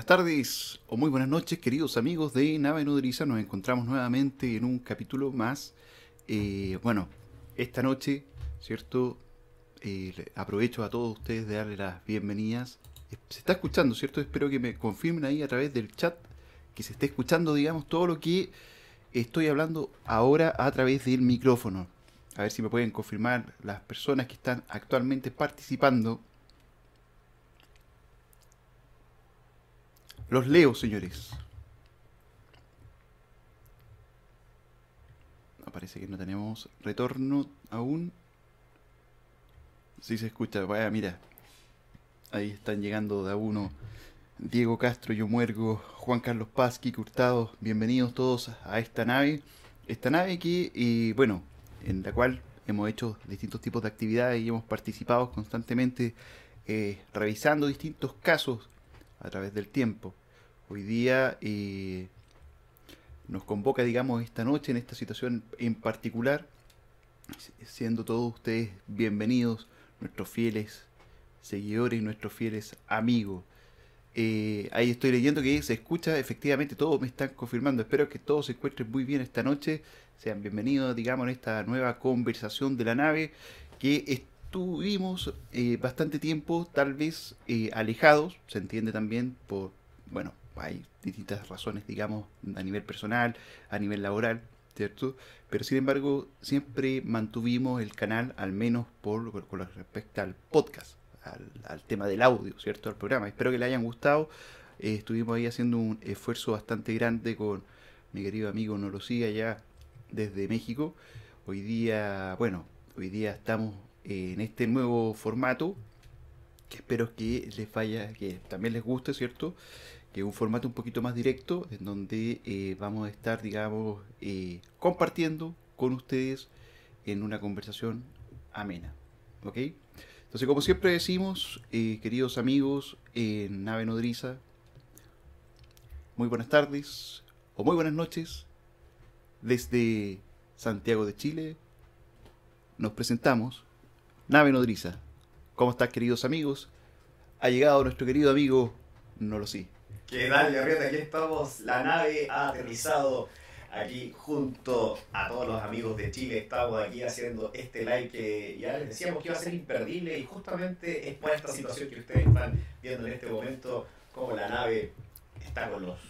Buenas tardes o muy buenas noches, queridos amigos de Nave Nodriza. Nos encontramos nuevamente en un capítulo más. Eh, bueno, esta noche, ¿cierto? Eh, aprovecho a todos ustedes de darle las bienvenidas. Eh, Se está escuchando, ¿cierto? Espero que me confirmen ahí a través del chat que se esté escuchando, digamos, todo lo que estoy hablando ahora a través del micrófono. A ver si me pueden confirmar las personas que están actualmente participando. Los leo, señores. No, parece que no tenemos retorno aún. Sí se escucha. Vaya, mira. Ahí están llegando de a uno. Diego Castro, Yo Muergo, Juan Carlos Paz, Kike Hurtado. Bienvenidos todos a esta nave. Esta nave que, eh, bueno, en la cual hemos hecho distintos tipos de actividades y hemos participado constantemente eh, revisando distintos casos a través del tiempo. Hoy día eh, nos convoca, digamos, esta noche en esta situación en particular, siendo todos ustedes bienvenidos, nuestros fieles seguidores, nuestros fieles amigos. Eh, ahí estoy leyendo que se escucha, efectivamente, todos me están confirmando. Espero que todos se encuentren muy bien esta noche. Sean bienvenidos, digamos, en esta nueva conversación de la nave que estuvimos eh, bastante tiempo, tal vez eh, alejados, se entiende también por, bueno, hay distintas razones, digamos, a nivel personal, a nivel laboral, ¿cierto? Pero sin embargo, siempre mantuvimos el canal, al menos por, con respecto al podcast, al, tema del audio, ¿cierto? Al programa. Espero que le hayan gustado. Eh, estuvimos ahí haciendo un esfuerzo bastante grande con mi querido amigo Nolosí allá desde México. Hoy día, bueno, hoy día estamos en este nuevo formato que espero que les vaya, que también les guste, ¿cierto? Que un formato un poquito más directo, en donde eh, vamos a estar, digamos, eh, compartiendo con ustedes en una conversación amena, ¿ok? Entonces, como siempre decimos, eh, queridos amigos en Nave Nodriza, muy buenas tardes o muy buenas noches desde Santiago de Chile. Nos presentamos, Nave Nodriza. ¿Cómo están, queridos amigos? Ha llegado nuestro querido amigo No lo sé. ¿Qué tal, Gabrieta? Aquí estamos. La nave ha aterrizado aquí junto a todos los amigos de Chile. Estamos aquí haciendo este live que ya les decíamos que iba a ser imperdible y justamente es por esta situación que ustedes están viendo en este momento, como la nave está con los,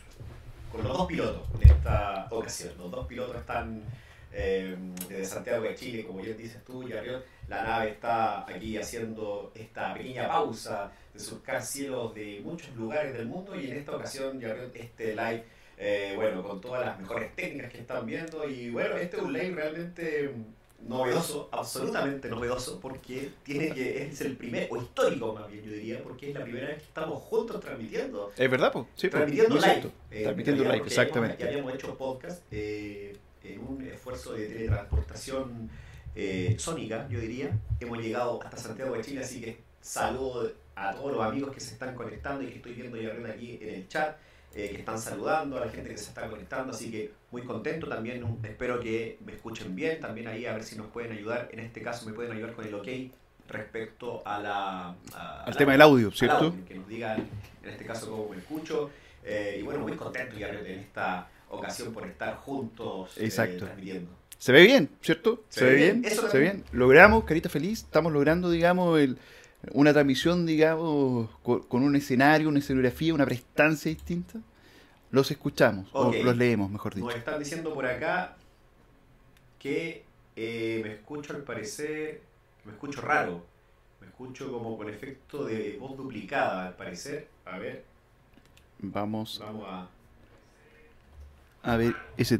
con los dos pilotos en esta ocasión. Los dos pilotos están eh, desde Santiago de Chile, como ya dices tú, Yarrión. La nave está aquí haciendo esta pequeña pausa de surcar cielos de muchos lugares del mundo y en esta ocasión ya este live, eh, bueno, con todas las mejores técnicas que están viendo y bueno, este es un live realmente novedoso, absolutamente novedoso, porque tiene que es el primer, o histórico más bien yo diría, porque es la primera vez que estamos juntos transmitiendo, ¿Es verdad, po? Sí, transmitiendo live. cierto. Eh, Transmitiendo live, exactamente. Ya habíamos hecho podcast eh, en un esfuerzo de teletransportación eh, sónica, yo diría. Hemos llegado hasta Santiago de Chile, así que saludo a todos los amigos que se están conectando y que estoy viendo ya aquí en el chat, eh, que están saludando, a la gente que se está conectando, así que muy contento también. Espero que me escuchen bien, también ahí a ver si nos pueden ayudar. En este caso me pueden ayudar con el ok respecto a la... a- Al a tema la- del audio, ¿cierto? audio, que nos digan en este caso cómo me escucho. Eh, y bueno, muy contento ya en esta ocasión por estar juntos eh, Exacto. transmitiendo. Se ve bien, ¿cierto? Se, Se ve bien, bien, eso se ve bien. Logramos, carita feliz, estamos logrando, digamos, el, una transmisión, digamos, con, con un escenario, una escenografía, una prestancia distinta. Los escuchamos, o los leemos, mejor dicho. Nos están diciendo por acá que eh, me escucho al parecer, me escucho raro. Me escucho como con efecto de voz duplicada al parecer. A ver, Vamos vamos a... a ver ese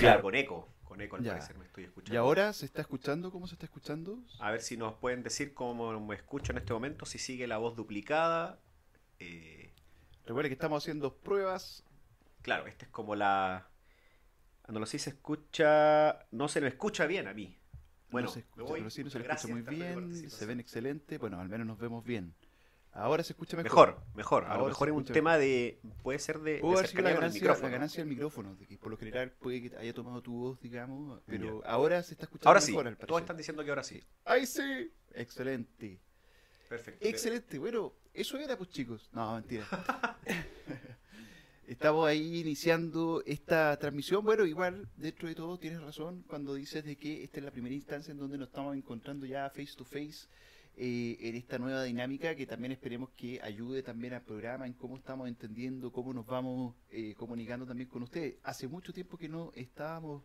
Claro, con eco. Con eco al Ya. parecer me estoy escuchando. ¿Y ahora se está escuchando? ¿Cómo se está escuchando? A ver si nos pueden decir cómo me escucho en este momento, si sigue la voz duplicada Eh, Recuerda que estamos haciendo pruebas. claro, esta es como la... Cuando lo sí se escucha... No se me escucha bien a mí. Bueno, no se escucha, pero sí, no se escucha muy bien. Se ven excelente. Bueno, al menos nos vemos bien. Ahora se escucha mejor. Mejor, mejor. A Ahora lo se mejor es un tema de. Puede ser de, Pudo de haber sido la ganancia, micrófono. la ganancia del micrófono, de que por lo general puede que haya tomado tu voz, digamos, pero ahora se está escuchando Ahora sí, mejor al todos parecer. están diciendo que ahora sí. ¡Ay, sí! Excelente. Perfecto. Excelente. Bueno, eso era, pues, chicos. No, mentira. Estamos ahí iniciando esta transmisión. Bueno, igual, dentro de todo, tienes razón cuando dices de que esta es la primera instancia en donde nos estamos encontrando ya face to face eh, en esta nueva dinámica que también esperemos que ayude también al programa en cómo estamos entendiendo, cómo nos vamos eh, comunicando también con ustedes. Hace mucho tiempo que no estábamos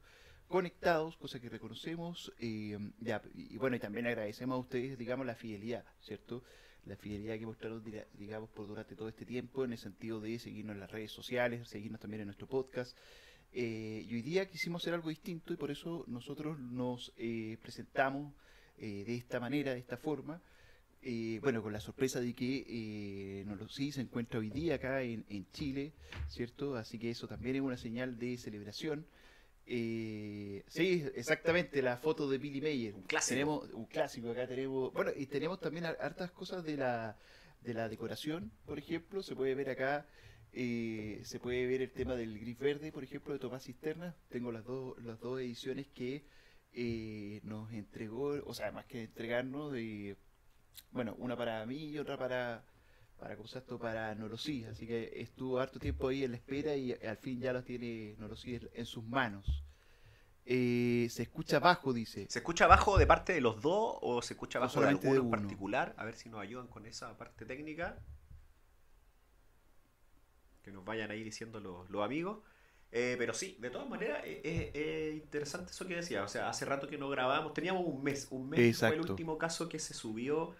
conectados, cosa que reconocemos, eh, ya, y bueno, y también agradecemos a ustedes, digamos, la fidelidad, ¿cierto? La fidelidad que mostraron, diga- digamos, por durante todo este tiempo, en el sentido de seguirnos en las redes sociales, seguirnos también en nuestro podcast. Eh, y hoy día quisimos hacer algo distinto y por eso nosotros nos eh, presentamos eh, de esta manera, de esta forma. Eh, bueno, con la sorpresa de que eh, Nolo sí se encuentra hoy día acá en, en Chile, ¿cierto? Así que eso también es una señal de celebración. Eh, sí, exactamente, la foto de Billy Mayer. Un clásico. Tenemos un clásico, acá tenemos. Bueno, y tenemos también har- hartas cosas de la, de la decoración, por ejemplo. Se puede ver acá, eh, se puede ver el tema del gris verde, por ejemplo, de Tomás Cisterna. Tengo las dos, las dos ediciones que eh, nos entregó, o sea, más que entregarnos, de, bueno, una para mí y otra para, para ¿cómo se esto? para Norosí. Así que estuvo harto tiempo ahí en la espera y al fin ya los tiene Norosí en- sus manos. Eh, se escucha bajo, dice. ¿Se escucha bajo de parte de los dos o se escucha bajo de alguno de en particular? A ver si nos ayudan con esa parte técnica. Que nos vayan ahí diciendo los, los amigos. Eh, pero sí, de todas maneras, eh, eh, eh, interesante eso que decía. O sea, hace rato que no grabábamos. Teníamos un mes. Un mes fue el Exacto. último caso que se subió.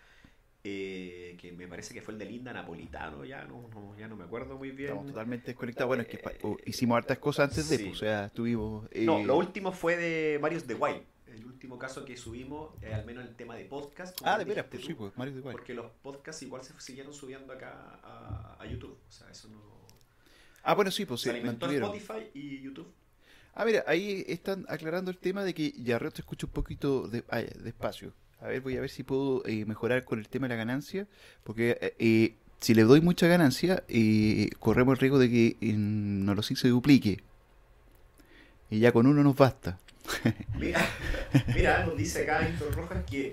eh, que me parece que fue el de Linda Napolitano. Ya no, no- ya no me acuerdo muy bien. Estamos totalmente desconectados. Bueno, es que Eh, o- hicimos hartas cosas antes de, pues, o sea, estuvimos... No, lo último fue de Marius de Wild. El último caso que subimos, al menos el tema de podcast. Ah, de veras, pues sí, pues, Mario de igual. Porque los podcasts igual se siguieron subiendo acá a, a YouTube. O sea, eso no. Ah, bueno, sí, pues Se alimentó mantuvieron. Spotify y YouTube. Ah, mira, ahí están aclarando el tema de que Yarreo te escucha un poquito de, ah, despacio. A ver, voy a ver si puedo eh, mejorar con el tema de la ganancia, porque eh, eh, si le doy mucha ganancia, eh, corremos el riesgo de que en Norosí se duplique. Y ya con uno nos basta. Mira, mira, nos dice acá Héctor Rojas que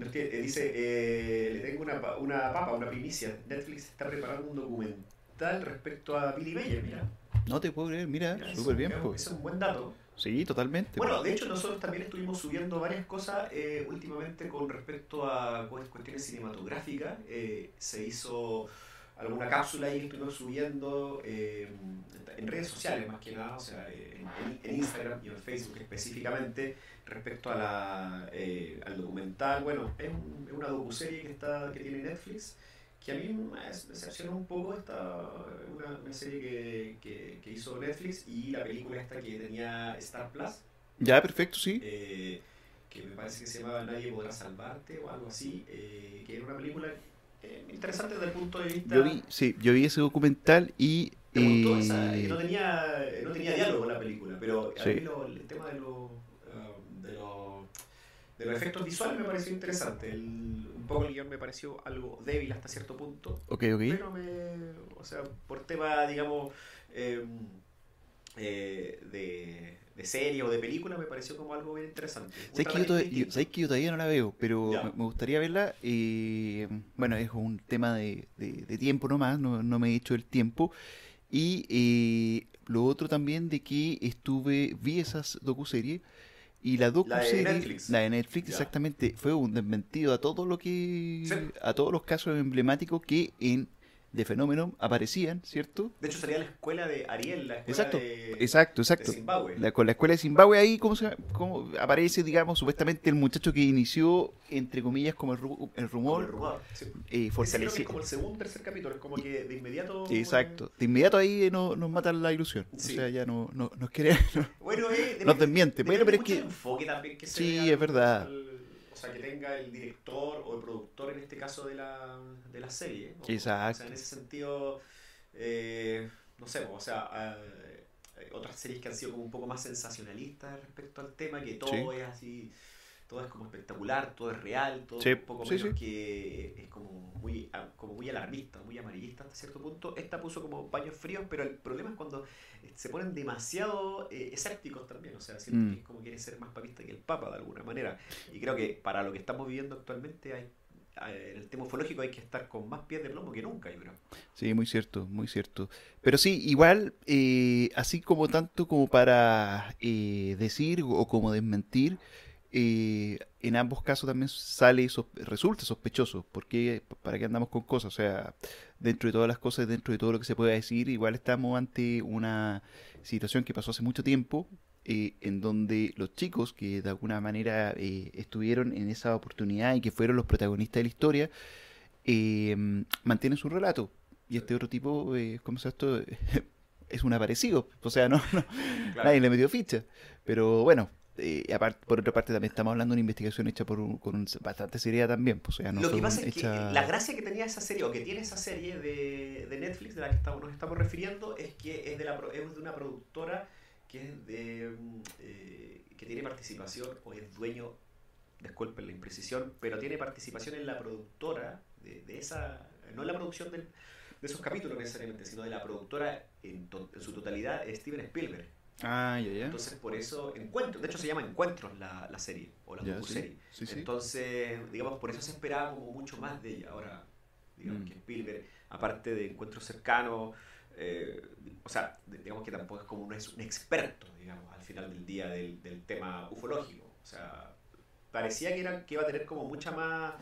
eh, dice, eh, le tengo una, una papa, una primicia. Netflix está preparando un documental respecto a Billy Mayer, mira. No te puedo creer, mira, Mira, súper bien. es- pues. es un buen dato. Sí, totalmente. Bueno, pues. de hecho nosotros también estuvimos subiendo varias cosas eh, últimamente con respecto a cu- cuestiones cinematográficas. Eh, se hizo alguna cápsula ahí que estuvimos subiendo eh, en redes sociales más que nada, o sea, en, en Instagram y en Facebook específicamente respecto a la, eh, al documental. Bueno, es, un- es una docuserie que, está, que tiene Netflix que a mí me decepcionó un poco esta una, una serie que, que, que hizo Netflix y la película esta que tenía Star Plus Ya, perfecto, sí. eh, que me parece que se llamaba Nadie podrá salvarte o algo así, eh, que era una película eh, interesante desde el punto de vista... Yo vi, sí, yo vi ese documental y... Eh, esa, no tenía, no tenía diálogo la película, pero a Sí. mí lo- el tema de, los um, de, los de los efectos visuales me pareció interesante. El, un poco el guion me pareció algo débil hasta cierto punto, Ok, ok. pero me, o sea, por tema, digamos, eh, eh, de, de serie o de película, me pareció como algo bien interesante. ¿Sabes que, yo todavía, yo- sabes que yo todavía no la veo? Pero Ya. me gustaría verla. eh, bueno, es un tema de, de- de tiempo nomás, no, no me he hecho el tiempo. Y eh, lo otro también de que estuve, vi esas docuseries. Y la docuserie, Netflix. la de Netflix, Ya. exactamente, fue un desmentido a todo lo que, Sí. a todos los casos emblemáticos que en de fenómeno aparecían, ¿cierto? De hecho, sería la escuela de Ariel, la escuela Exacto, de, Exacto, de exacto. Zimbabue. La- con la escuela de Zimbabue ahí, ¿cómo, se, cómo aparece, digamos, supuestamente el muchacho que inició, entre comillas, como el, ru- el Como rumor, el rumor. Sí. eh, que es fortalecido. como el segundo tercer capítulo, es como que de inmediato. Exacto. De inmediato ahí eh, no- nos matan la ilusión. Sí. O sea, ya no, no, nos quiere, Bueno, eh, nos desmiente. Bueno, pero es que enfoque también que Sí, es verdad. al- sea, que tenga el director o el productor en este caso de la, de la serie. Exacto. O sea, en ese sentido, eh, no sé, o sea, otras series que han sido como un poco más sensacionalistas respecto al tema, que todo es así todo es como espectacular, todo es real, todo un poco menos que es como muy, como muy alarmista, muy amarillista hasta cierto punto. Esta puso como paños fríos, pero el problema es cuando eh, se ponen demasiado eh, escépticos también, o sea, siento mm. que es como quiere ser más papista que el Papa de alguna manera. Y creo que para lo que estamos viviendo actualmente hay en el tema ufológico hay que estar con más pies de plomo que nunca, yo creo. Sí, muy cierto, muy cierto. Pero sí, igual, eh, así como tanto como para decir o como desmentir, eh, en ambos casos también sale resulta sospechoso. porque ¿Para qué andamos con cosas? O sea, dentro de todas las cosas, dentro de todo lo que se pueda decir, igual estamos ante una situación que pasó hace mucho tiempo, eh, en donde los chicos que de alguna manera eh, estuvieron en esa oportunidad y que fueron los protagonistas de la historia, mantienen su relato. Y este otro tipo, ¿cómo se esto? es un aparecido. O sea, no, nadie le metió ficha. Pero bueno, eh, aparte, por otra parte, también estamos hablando de una investigación hecha por un, con bastante seriedad también. Pues, Lo que pasa es que la gracia que tenía esa serie, o que tiene esa serie de, de Netflix de la que estamos, nos estamos refiriendo, es que es de, la, es de una productora que es de, eh, que tiene participación, o es dueño, disculpen la imprecisión, pero tiene participación en la productora de, de esa, no en la producción de esos capítulos necesariamente, sino de la productora en, en su totalidad, Steven Spielberg. Ah, ya. Entonces, por eso, Encuentros, de hecho se llama Encuentros la, la serie, o la docu-serie. Entonces, digamos, por eso se esperaba como mucho más de ella. Ahora, digamos mm. que Spielberg, aparte de Encuentros cercanos, eh, o sea, digamos que tampoco es como es un experto, digamos, al final del día del, del tema ufológico. O sea, parecía que, era, que iba a tener como mucha más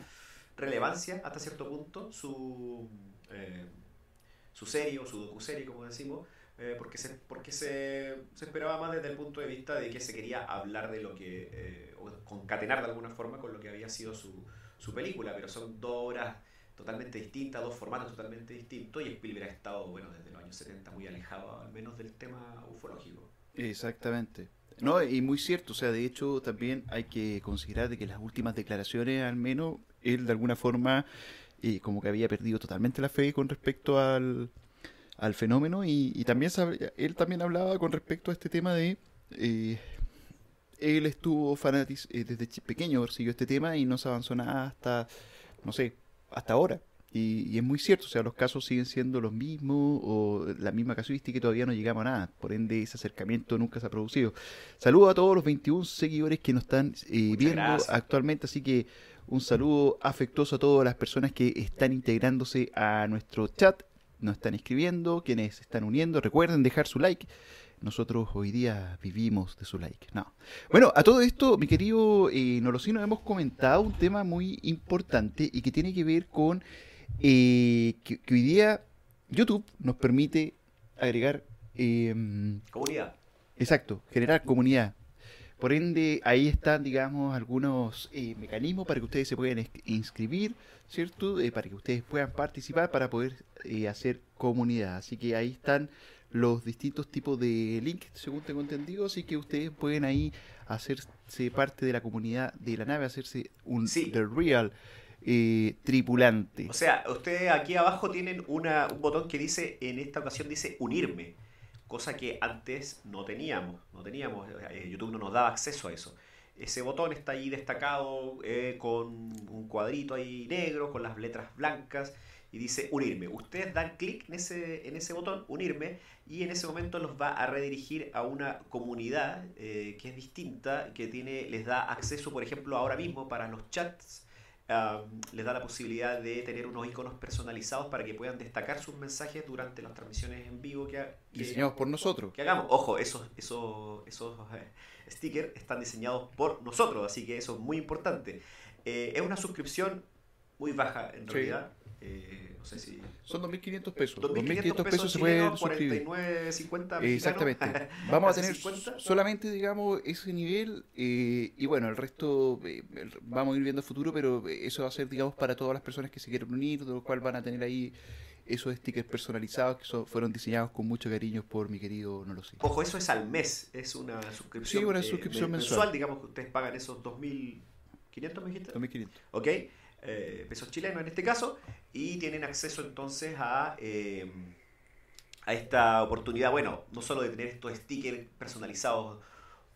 relevancia hasta cierto punto su, eh, su serie o su docu-serie, como decimos, eh, porque, se, porque se, se, esperaba más desde el punto de vista de que se quería hablar de lo que, eh, o concatenar de alguna forma con lo que había sido su, su película, pero son dos obras totalmente distintas, dos formatos totalmente distintos, y Spielberg ha estado, bueno, desde los años 70 muy alejado al menos del tema ufológico. Exactamente. No, y muy cierto, o sea, de hecho también hay que considerar de que las últimas declaraciones, al menos, él de alguna forma, eh, como que había perdido totalmente la fe con respecto al, al fenómeno y, también él también hablaba con respecto a este tema de eh, él estuvo fanatiz eh, desde pequeño siguió este tema y no se avanzó nada hasta no sé hasta ahora y, es muy cierto, o sea, los casos siguen siendo los mismos o la misma casuística y todavía no llegamos a nada. Por ende, ese acercamiento nunca se ha producido. Saludo a todos los 21 seguidores que nos están eh, viendo actualmente, así que un saludo afectuoso a todas las personas que están integrándose a nuestro chat nos están escribiendo, quienes se están uniendo. Recuerden dejar su like. Nosotros hoy día vivimos de su like. No. Bueno, a todo esto, mi querido eh, Nolosino, hemos comentado un tema muy importante y que tiene que ver con eh, que, hoy día YouTube nos permite agregar... Em, comunidad. Exacto, generar comunidad. Por ende, ahí están, digamos, algunos eh, mecanismos para que ustedes se puedan inscribir, ¿cierto? Eh, para que ustedes puedan participar para poder eh, hacer comunidad. Así que ahí están los distintos tipos de links, según tengo entendido, así que ustedes pueden ahí hacerse parte de la comunidad de la nave, hacerse un The Real tripulante. O sea, ustedes aquí abajo tienen una, un botón que dice, en esta ocasión dice unirme cosa que antes no teníamos, no teníamos, eh, YouTube no nos daba acceso a eso. Ese botón está ahí destacado eh, con un cuadrito ahí negro, con las letras blancas, y dice unirme. Ustedes dan clic en ese, en ese botón, unirme, y en ese momento los va a redirigir a una comunidad eh, que es distinta, que tiene, les da acceso, por ejemplo, ahora mismo para los chats les da la posibilidad de tener unos iconos personalizados para que puedan destacar sus mensajes durante las transmisiones en vivo que, diseñados por nosotros. Que hagamos. Ojo, esos, esos, esos eh, stickers están diseñados por nosotros, así que eso es muy importante. Eh, es una suscripción muy baja en realidad. Eh, no sé si... Son 2.500 pesos. 2.500 pesos, se pueden suscribir. 49.50 Exactamente. Vamos a tener solamente, digamos, ese nivel eh, y bueno, el resto eh, vamos a ir viendo el futuro, pero eso va a ser, digamos, para todas las personas que se quieren unir, de lo cual van a tener ahí esos stickers personalizados que fueron diseñados con mucho cariño por mi querido No lo sé. Ojo, eso es al mes, es una suscripción, sí, una suscripción mensual. mensual. Digamos que ustedes pagan esos 2.000 500 me dijiste. 2.500. ¿ok? Eh, pesos chilenos en este caso, y tienen acceso entonces a, eh, a esta oportunidad, bueno, no solo de tener estos stickers personalizados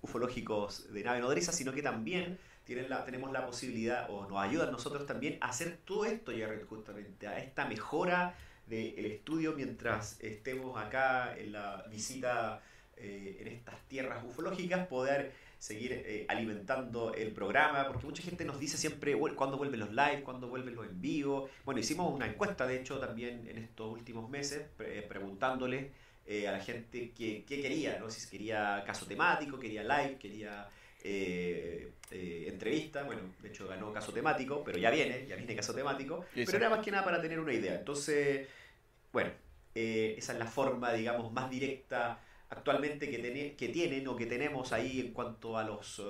ufológicos de nave nodriza, sino que también tienen la, tenemos la posibilidad, o nos ayudan nosotros también, a hacer todo esto, Jared, justamente, a esta mejora del estudio mientras estemos acá en la visita eh, en estas tierras ufológicas, poder seguir eh, alimentando el programa, porque mucha gente nos dice siempre "Vuel- cuándo vuelven los live, cuándo vuelven los en vivo. Bueno, hicimos una encuesta, de hecho, también en estos últimos meses, pre- preguntándole eh, a la gente qué, qué quería, ¿no? si quería caso temático, quería live, quería eh, eh, entrevista. Bueno, de hecho ganó caso temático, pero ya viene, ya viene caso temático. Pero era más que nada para tener una idea. Entonces, bueno, eh, esa es la forma, digamos, más directa actualmente que, tene- que tienen o que tenemos ahí en cuanto a los eh,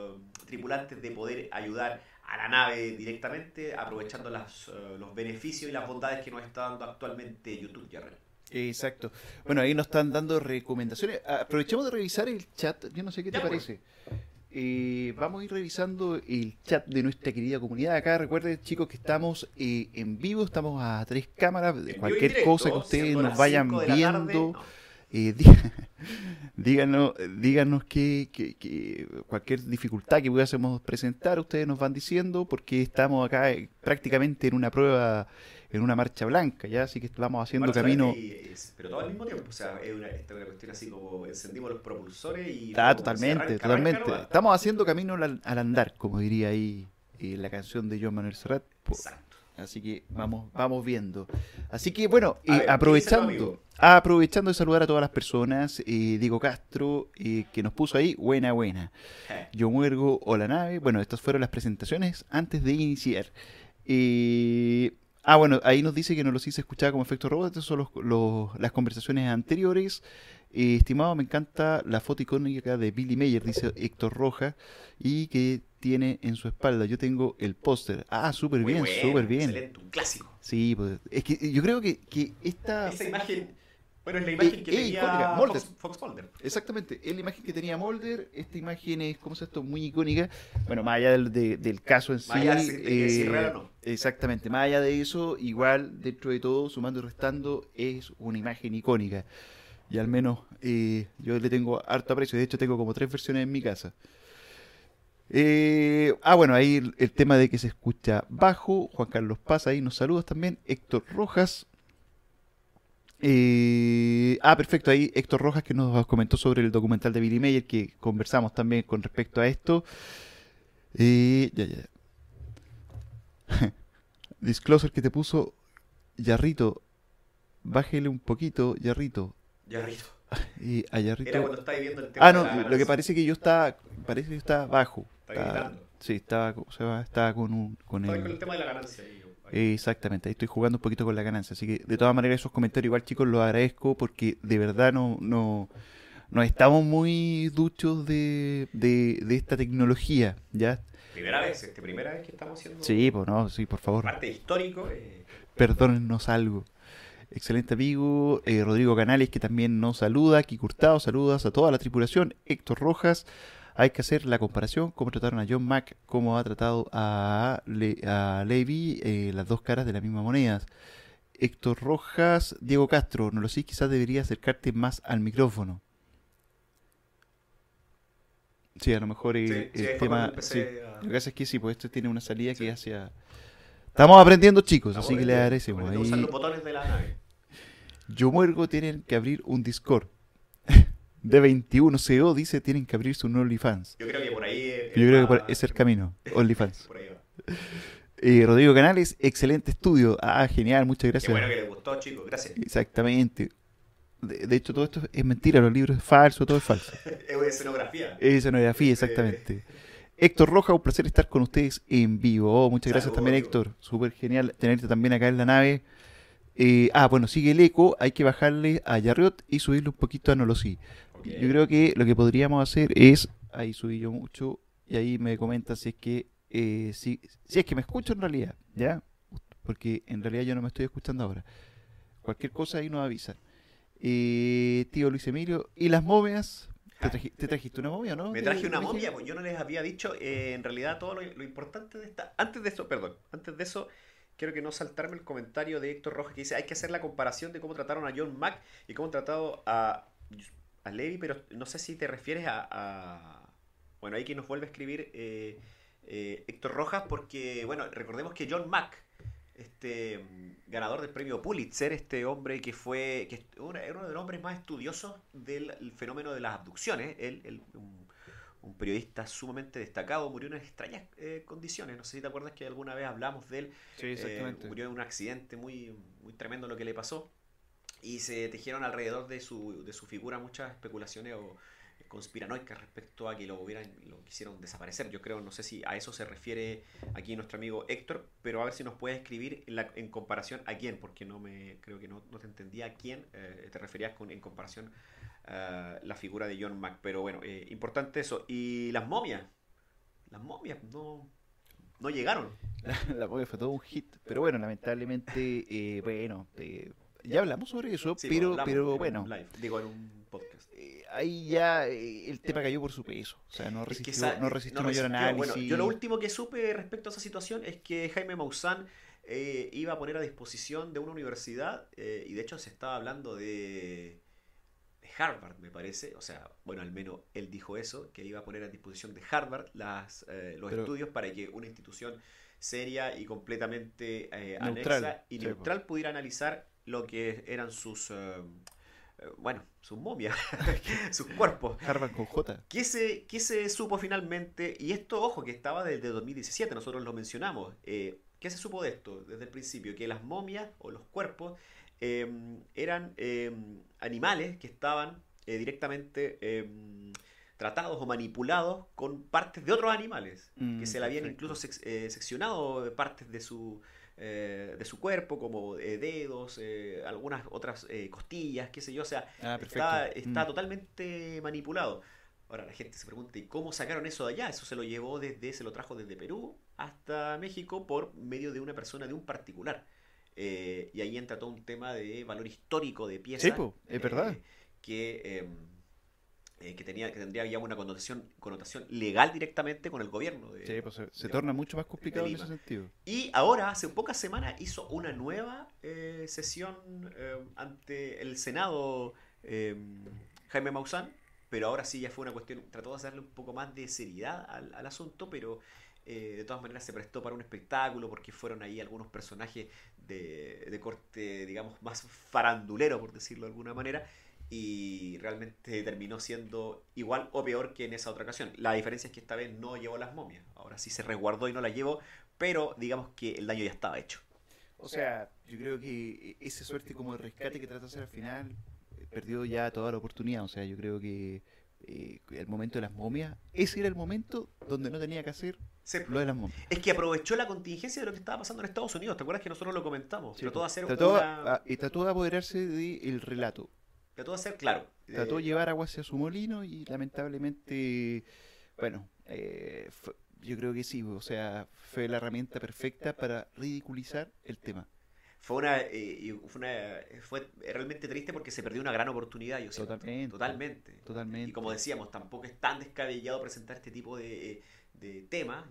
tripulantes de poder ayudar a la nave directamente, aprovechando las, eh, los beneficios y las bondades que nos está dando actualmente YouTube, Jarrell. Exacto. Bueno, ahí nos están dando recomendaciones. Aprovechemos de revisar el chat. Yo no sé qué te Ya, pues. parece. Eh, vamos a ir revisando el chat de nuestra querida comunidad. Acá recuerden, chicos, que estamos eh, en vivo. Estamos a tres cámaras. De cualquier directo, cosa que ustedes nos vayan 5 de la tarde, viendo. no. Eh, dí- díganos, díganos que, que- que cualquier dificultad que pudiésemos presentar, ustedes nos van diciendo, porque estamos acá eh, prácticamente en una prueba, en una marcha blanca, ya, así que vamos haciendo Marcha camino. es- pero todo al mismo tiempo. O sea, es una, es una cuestión así como encendimos los propulsores y. Se totalmente, arranca, totalmente. arranca, arranca. Estamos haciendo camino al, al andar, como diría ahí eh, la canción de John Manuel Serrat. Exacto. Así que vamos, vamos viendo. Así que bueno, eh, ver, aprovechando, ¿qué dice tu amigo? aprovechando de saludar a todas las personas, eh, Diego Castro, eh, que nos puso ahí, buena, buena. Eh, Yo muergo o la nave. Bueno, estas fueron las presentaciones antes de iniciar. Eh, ah, bueno, ahí nos dice que no los hice escuchar como efecto robot. Estas son los- los- las conversaciones anteriores. Eh, estimado, me encanta la foto icónica de Billy Mayer, dice Héctor Roja, y que tiene en su espalda. Yo tengo el póster. Ah, súper bien, bueno, súper bien. Excelente, un clásico. Sí, pues, es que yo creo que, que esta... Esa imagen, bueno, es la imagen que eh, tenía icónica, Mulder. Fox, Fox Mulder. Exactamente, es la imagen que tenía Mulder, esta imagen es, ¿cómo se esto? Muy icónica. Bueno, más allá del, de- del caso en sí. Más allá de si- de si eh, real o no. Exactamente, más allá de eso, igual, dentro de todo, sumando y restando, es una imagen icónica. Y al menos eh, yo le tengo harto aprecio, de hecho tengo como tres versiones en mi casa. Eh, ah, bueno, ahí el, el tema de que se escucha bajo, Juan Carlos Paz ahí nos saludas también, Héctor Rojas. Eh, ah, perfecto, ahí Héctor Rojas que nos comentó sobre el documental de Billy Mayer, que conversamos también con respecto a esto. Eh, ya, ya. Disclosure que te puso Yarrito. Bájele un poquito, Yarrito. Yarrito. Y a Yarrito. Era cuando estaba viendo el tema Ah, no, lo que parece que yo estaba, parece que está bajo. Está gritando. sí, estaba, se va- estaba con un, con el, con el tema de la ganancia. ahí, ahí. Exactamente, ahí estoy jugando un poquito con la ganancia. Así que de todas maneras esos comentarios igual chicos los agradezco porque de verdad no, no, no estamos muy duchos de, de, de esta tecnología, ¿ya? Primera vez, este, primera vez que estamos haciendo Sí, pues no, sí, por favor, parte histórico. eh, perdónennos algo. Excelente amigo, eh, Rodrigo Canales que también nos saluda, Kiki Hurtado, saludas a toda la tripulación, Héctor Rojas, hay que hacer la comparación, cómo trataron a John Mack, cómo ha tratado a, Le- a Levi, eh, las dos caras de la misma moneda. Héctor Rojas, Diego Castro, no lo sé, quizás debería acercarte más al micrófono. Sí, a lo mejor eh, sí, el sí, tema... sí. a- Lo que pasa es que sí, pues este tiene una salida que hacia... Estamos aprendiendo chicos, Estamos así que le agradecemos. Ahí- los botones de la nave. yo muergo, tienen que abrir un Discord. De 21 CO dice, tienen que abrirse un OnlyFans. Yo creo que por ahí. eh, Yo creo que por- es el camino, OnlyFans. Por ahí va. Eh, Rodrigo Canales, excelente estudio. Ah, genial, muchas Qué gracias. bueno que les gustó, chicos. Gracias. Exactamente. De, de hecho, todo esto es mentira, los libros es falso, todo es falso. Es escenografía. Es escenografía, exactamente. Héctor Roja, un placer estar con ustedes en vivo. Oh, muchas gracias también. Héctor. Súper genial tenerte también acá en la nave. Eh, ah, bueno, sigue el eco. Hay que bajarle a Yarriot y subirle un poquito a Nolosí. Yo creo que lo que podríamos hacer es. Ahí subí yo mucho. Y ahí me comenta si es que. eh, si, si es que me escucho en realidad. ¿Ya? Porque en realidad yo no me estoy escuchando ahora. Cualquier cosa ahí nos avisan. Eh, tío Luis Emilio. ¿Y las momias? ¿Te, trajiste una momia, no? Me traje una momia, pues yo no les había dicho, eh, en realidad todo lo, importante de esta... Antes de eso, perdón, antes de eso, quiero que no saltarme el comentario de Héctor Rojas que dice, hay que hacer la comparación de cómo trataron a John Mack y cómo han tratado a, a Levi, pero no sé si te refieres a... Bueno, hay quien nos vuelve a escribir eh, eh, Héctor Rojas porque, bueno, recordemos que John Mack este ganador del premio Pulitzer, este hombre que fue que era uno de los hombres más estudiosos del fenómeno de las abducciones, él, un, periodista sumamente destacado, murió en extrañas eh, condiciones, no sé si te acuerdas que alguna vez hablamos de él, sí, eh, murió en un accidente muy, muy tremendo lo que le pasó, y se tejieron alrededor de su, de su figura muchas especulaciones o conspiranoicas respecto a que lo hubieran lo quisieron desaparecer. Yo creo, no sé si a eso se refiere aquí nuestro amigo Héctor, pero a ver si nos puede escribir en, la, en comparación a quién, porque no me creo que no, no te entendía a quién eh, te referías con, en comparación a la figura de John Mack. Pero bueno, eh, importante eso. Y las momias, las momias no, no llegaron. La, momia fue todo un hit, pero bueno, lamentablemente, eh, bueno, ya hablamos sobre eso, pero, pero bueno. digo, en un podcast ahí ya eh, el tema cayó por su peso. O sea, no resistió, no resistió mayor análisis. yo lo último que supe respecto a esa situación es que Jaime Maussan eh, iba a poner a disposición de una universidad, eh, y de hecho se estaba hablando de, Harvard, me parece. O sea, bueno, al menos él dijo eso, que iba a poner a disposición de Harvard las, los estudios para que una institución seria y completamente anexa y neutral pudiera analizar lo que eran sus eh, bueno, sus momias, sus cuerpos. Harvard con J. ¿Qué se, qué se supo finalmente? Y esto, ojo, que estaba desde 2017, nosotros lo mencionamos. Eh, ¿Qué se supo de esto desde el principio? Que las momias o los cuerpos em, eran em, animales que estaban eh, directamente em, tratados o manipulados con partes de otros animales, que mm, se le habían incluso seccionado partes de su eh, de su cuerpo, como eh, dedos, eh, algunas otras costillas, qué sé yo, o sea, ah, está, está mm. totalmente manipulado. Ahora la gente se pregunta, ¿y cómo sacaron eso de allá? Eso se lo llevó desde, se lo trajo desde Perú hasta México por medio de una persona, de un particular. y ahí entra todo un tema de valor histórico de piezas. Sí, es verdad. Que em, eh, que, tenía, que tendría ya una connotación, connotación legal directamente con el gobierno. De, sí, pues se, torna mucho más complicado en ese sentido. Y ahora, hace pocas semanas, hizo una nueva eh, sesión eh, ante el Senado Jaime Maussan, pero ahora sí ya fue una cuestión, trató de hacerle un poco más de seriedad al, al asunto, pero de todas maneras se prestó para un espectáculo porque fueron ahí algunos personajes de, de corte, digamos, más farandulero, por decirlo de alguna manera, y realmente terminó siendo igual o peor que en esa otra ocasión. La diferencia es que esta vez no llevó las momias, ahora sí se resguardó y no las llevó, pero digamos que el daño ya estaba hecho. O sea, yo creo que esa suerte como de rescate que trató de hacer al final eh, perdió ya toda la oportunidad. O sea, yo creo que eh, el momento de las momias, ese era el momento donde no tenía que hacer lo de las momias. Es que aprovechó la contingencia de lo que estaba pasando en Estados Unidos. ¿Te acuerdas que nosotros lo comentamos? trató de hacer una... y trató de apoderarse del relato. Trató de hacer claro. Trató de llevar agua hacia su molino y lamentablemente, bueno, eh, yo creo que sí, o sea, fue la herramienta perfecta para ridiculizar el tema. Fue una, eh, fue, una fue realmente triste porque se perdió una gran oportunidad, yo totalmente, totalmente. Totalmente. Y como decíamos, tampoco es tan descabellado presentar este tipo de, de temas,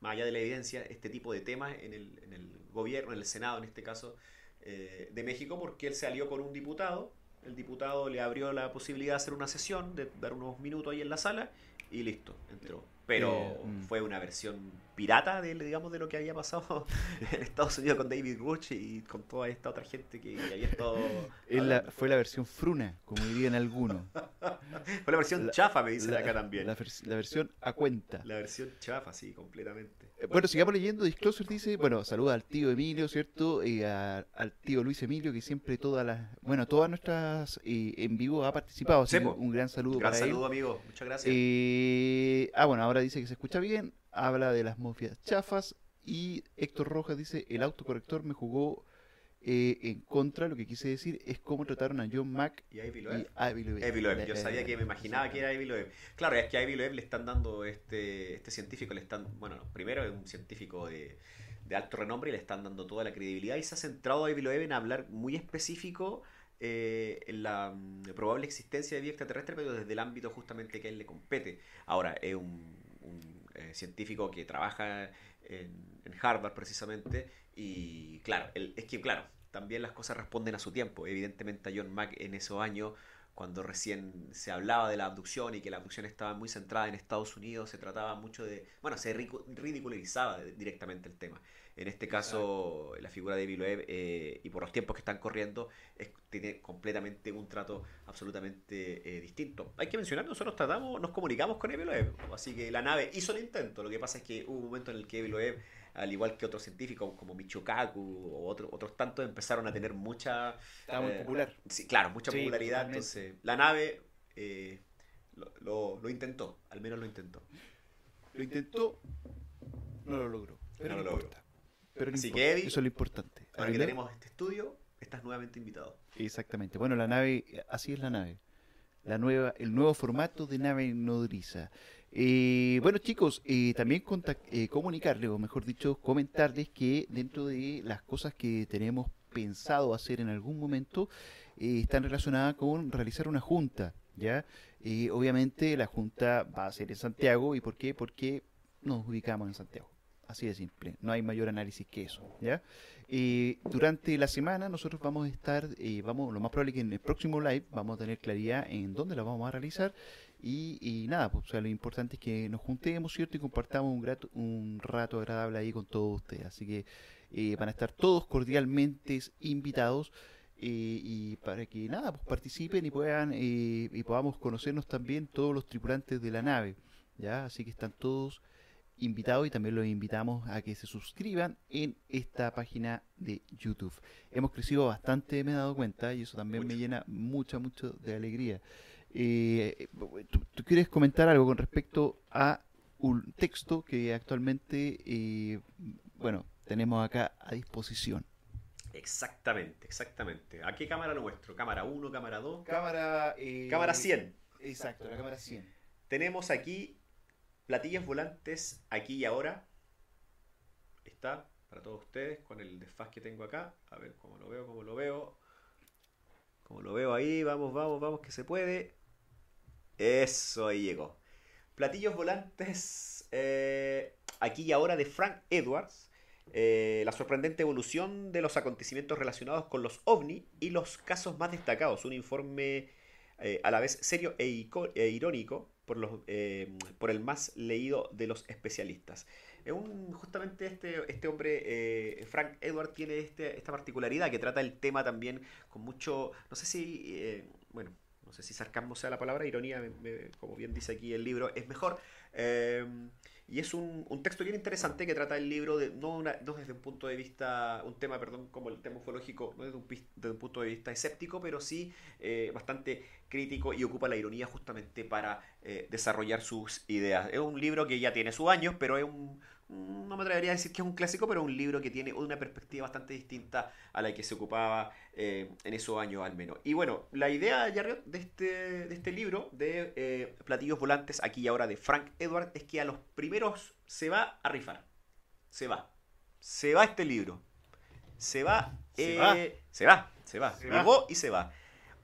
más allá de la evidencia, este tipo de temas en el, en el gobierno, en el Senado en este caso, eh, de México, porque él salió con un diputado el diputado le abrió la posibilidad de hacer una sesión, de dar unos minutos ahí en la sala y listo, entró. Pero eh, mm. fue una versión pirata de, digamos, de lo que había pasado en Estados Unidos con David Ruch y con toda esta otra gente que, había estado... fue la versión fruna, como dirían algunos. fue la versión chafa, me dicen acá también. La, versión a cuenta. La versión chafa, sí, completamente. Eh, bueno, sigamos leyendo. Disclosure dice, bueno, saluda al tío Emilio, ¿cierto? Y al tío Luis Emilio, que siempre todas las, bueno, todas nuestras eh, en vivo ha participado. Así un gran saludo un gran saludo, amigo. Muchas gracias. ah, bueno, ahora dice que se escucha bien habla de las mofias chafas y Héctor Rojas dice, el autocorrector me jugó eh, en contra, lo que quise decir es cómo trataron a John Mack y a Ivy Loeb. Yo sabía que me imaginaba que era Ivy Loeb. Claro, es que a Ivy Loeb le están dando este, este científico, le están, bueno, primero es un científico de, de alto renombre y le están dando toda la credibilidad y se ha centrado a Ivy Loeb en hablar muy específico eh, la mm, probable existencia de vida extraterrestre, pero desde el ámbito justamente que a él le compete. Ahora, es un, eh, científico que trabaja en, Harvard precisamente y claro, es que claro, también las cosas responden a su tiempo. Evidentemente a John Mack en esos años cuando recién se hablaba de la abducción y que la abducción estaba muy centrada en Estados Unidos, se trataba mucho de, bueno, se ridiculizaba directamente el tema. En este caso, la figura de Evil eh, y por los tiempos que están corriendo, tiene completamente un trato absolutamente eh, distinto. Hay que mencionar, nosotros tratamos, nos comunicamos con Evil así que la nave hizo el intento. Lo que pasa es que hubo un momento en el que Evil al igual que otros científicos como Michokaku o otros otros tantos, empezaron a tener mucha... Estaba muy eh, popular. Sí, claro, mucha popularidad. Entonces, la nave eh, lo, lo, intentó, al menos lo intentó. Lo intentó, no lo logró. Pero no, lo logró. Pero Así que, eso es lo importante. Ahora que tenemos este estudio, estás nuevamente invitado. Exactamente. Bueno, la nave, así es la nave. La nueva, el nuevo formato de nave nodriza. Eh, bueno chicos, eh, también eh, comunicarles, o mejor dicho, comentarles que dentro de las cosas que tenemos pensado hacer en algún momento, están relacionadas con realizar una junta, ¿ya? obviamente la junta va a ser en Santiago, ¿y por qué? Porque nos ubicamos en Santiago. Así de simple, no hay mayor análisis que eso, ¿ya? durante la semana nosotros vamos a estar, vamos, lo más probable es que en el próximo live vamos a tener claridad en dónde la vamos a realizar y, nada, pues, o sea, lo importante es que nos juntemos, ¿cierto? Y compartamos un, grato, un rato agradable ahí con todos ustedes. Así que eh, van a estar todos cordialmente invitados. Eh, y para que nada, pues participen y puedan eh, y podamos conocernos también todos los tripulantes de la nave, ya, así que están todos invitados y también los invitamos a que se suscriban en esta página de YouTube. Hemos crecido bastante, me he dado cuenta y eso también me llena mucha, mucho de alegría. Eh, ¿tú, quieres comentar algo con respecto a un texto que actualmente, eh, bueno, tenemos acá a disposición? Exactamente, exactamente. ¿A qué cámara lo muestro? ¿Cámara 1, cámara 2? Cámara, eh, cámara 100. Exacto, la cámara 100. Tenemos aquí platillas volantes aquí y ahora. Está para todos ustedes con el desfaz que tengo acá. A ver cómo lo veo, cómo lo veo. Como lo veo ahí, vamos, vamos, vamos, que se puede. Eso, ahí llegó. Platillos volantes eh, aquí y ahora de Frank Edwards. Eh, la sorprendente evolución de los acontecimientos relacionados con los ovni y los casos más destacados. Un informe eh, a la vez serio e, e irónico por, los, por el más leído de los especialistas. Un, justamente este, este hombre, Frank Edwards, tiene este, esta particularidad que trata el tema también con mucho, no sé si, bueno, no sé si sarcasmo sea la palabra, ironía, como bien dice aquí el libro, es mejor. Em, y es un, texto bien interesante que trata el libro de, no, desde un punto de vista, un tema, perdón, como el tema ufológico, no desde un, punto de vista escéptico, pero sí eh, bastante crítico y ocupa la ironía justamente para eh, desarrollar sus ideas. Es un libro que ya tiene sus años, pero es un, no me atrevería a decir que es un clásico, pero un libro que tiene una perspectiva bastante distinta a la que se ocupaba eh, en esos años al menos. Y bueno, la idea, de este, de este libro de eh, Platillos Volantes, aquí y ahora de Frank Edward, es que a los primeros se va a rifar. Se va. Se va este libro. Se va. Se va. Eh, se va. Se va. Se y se va.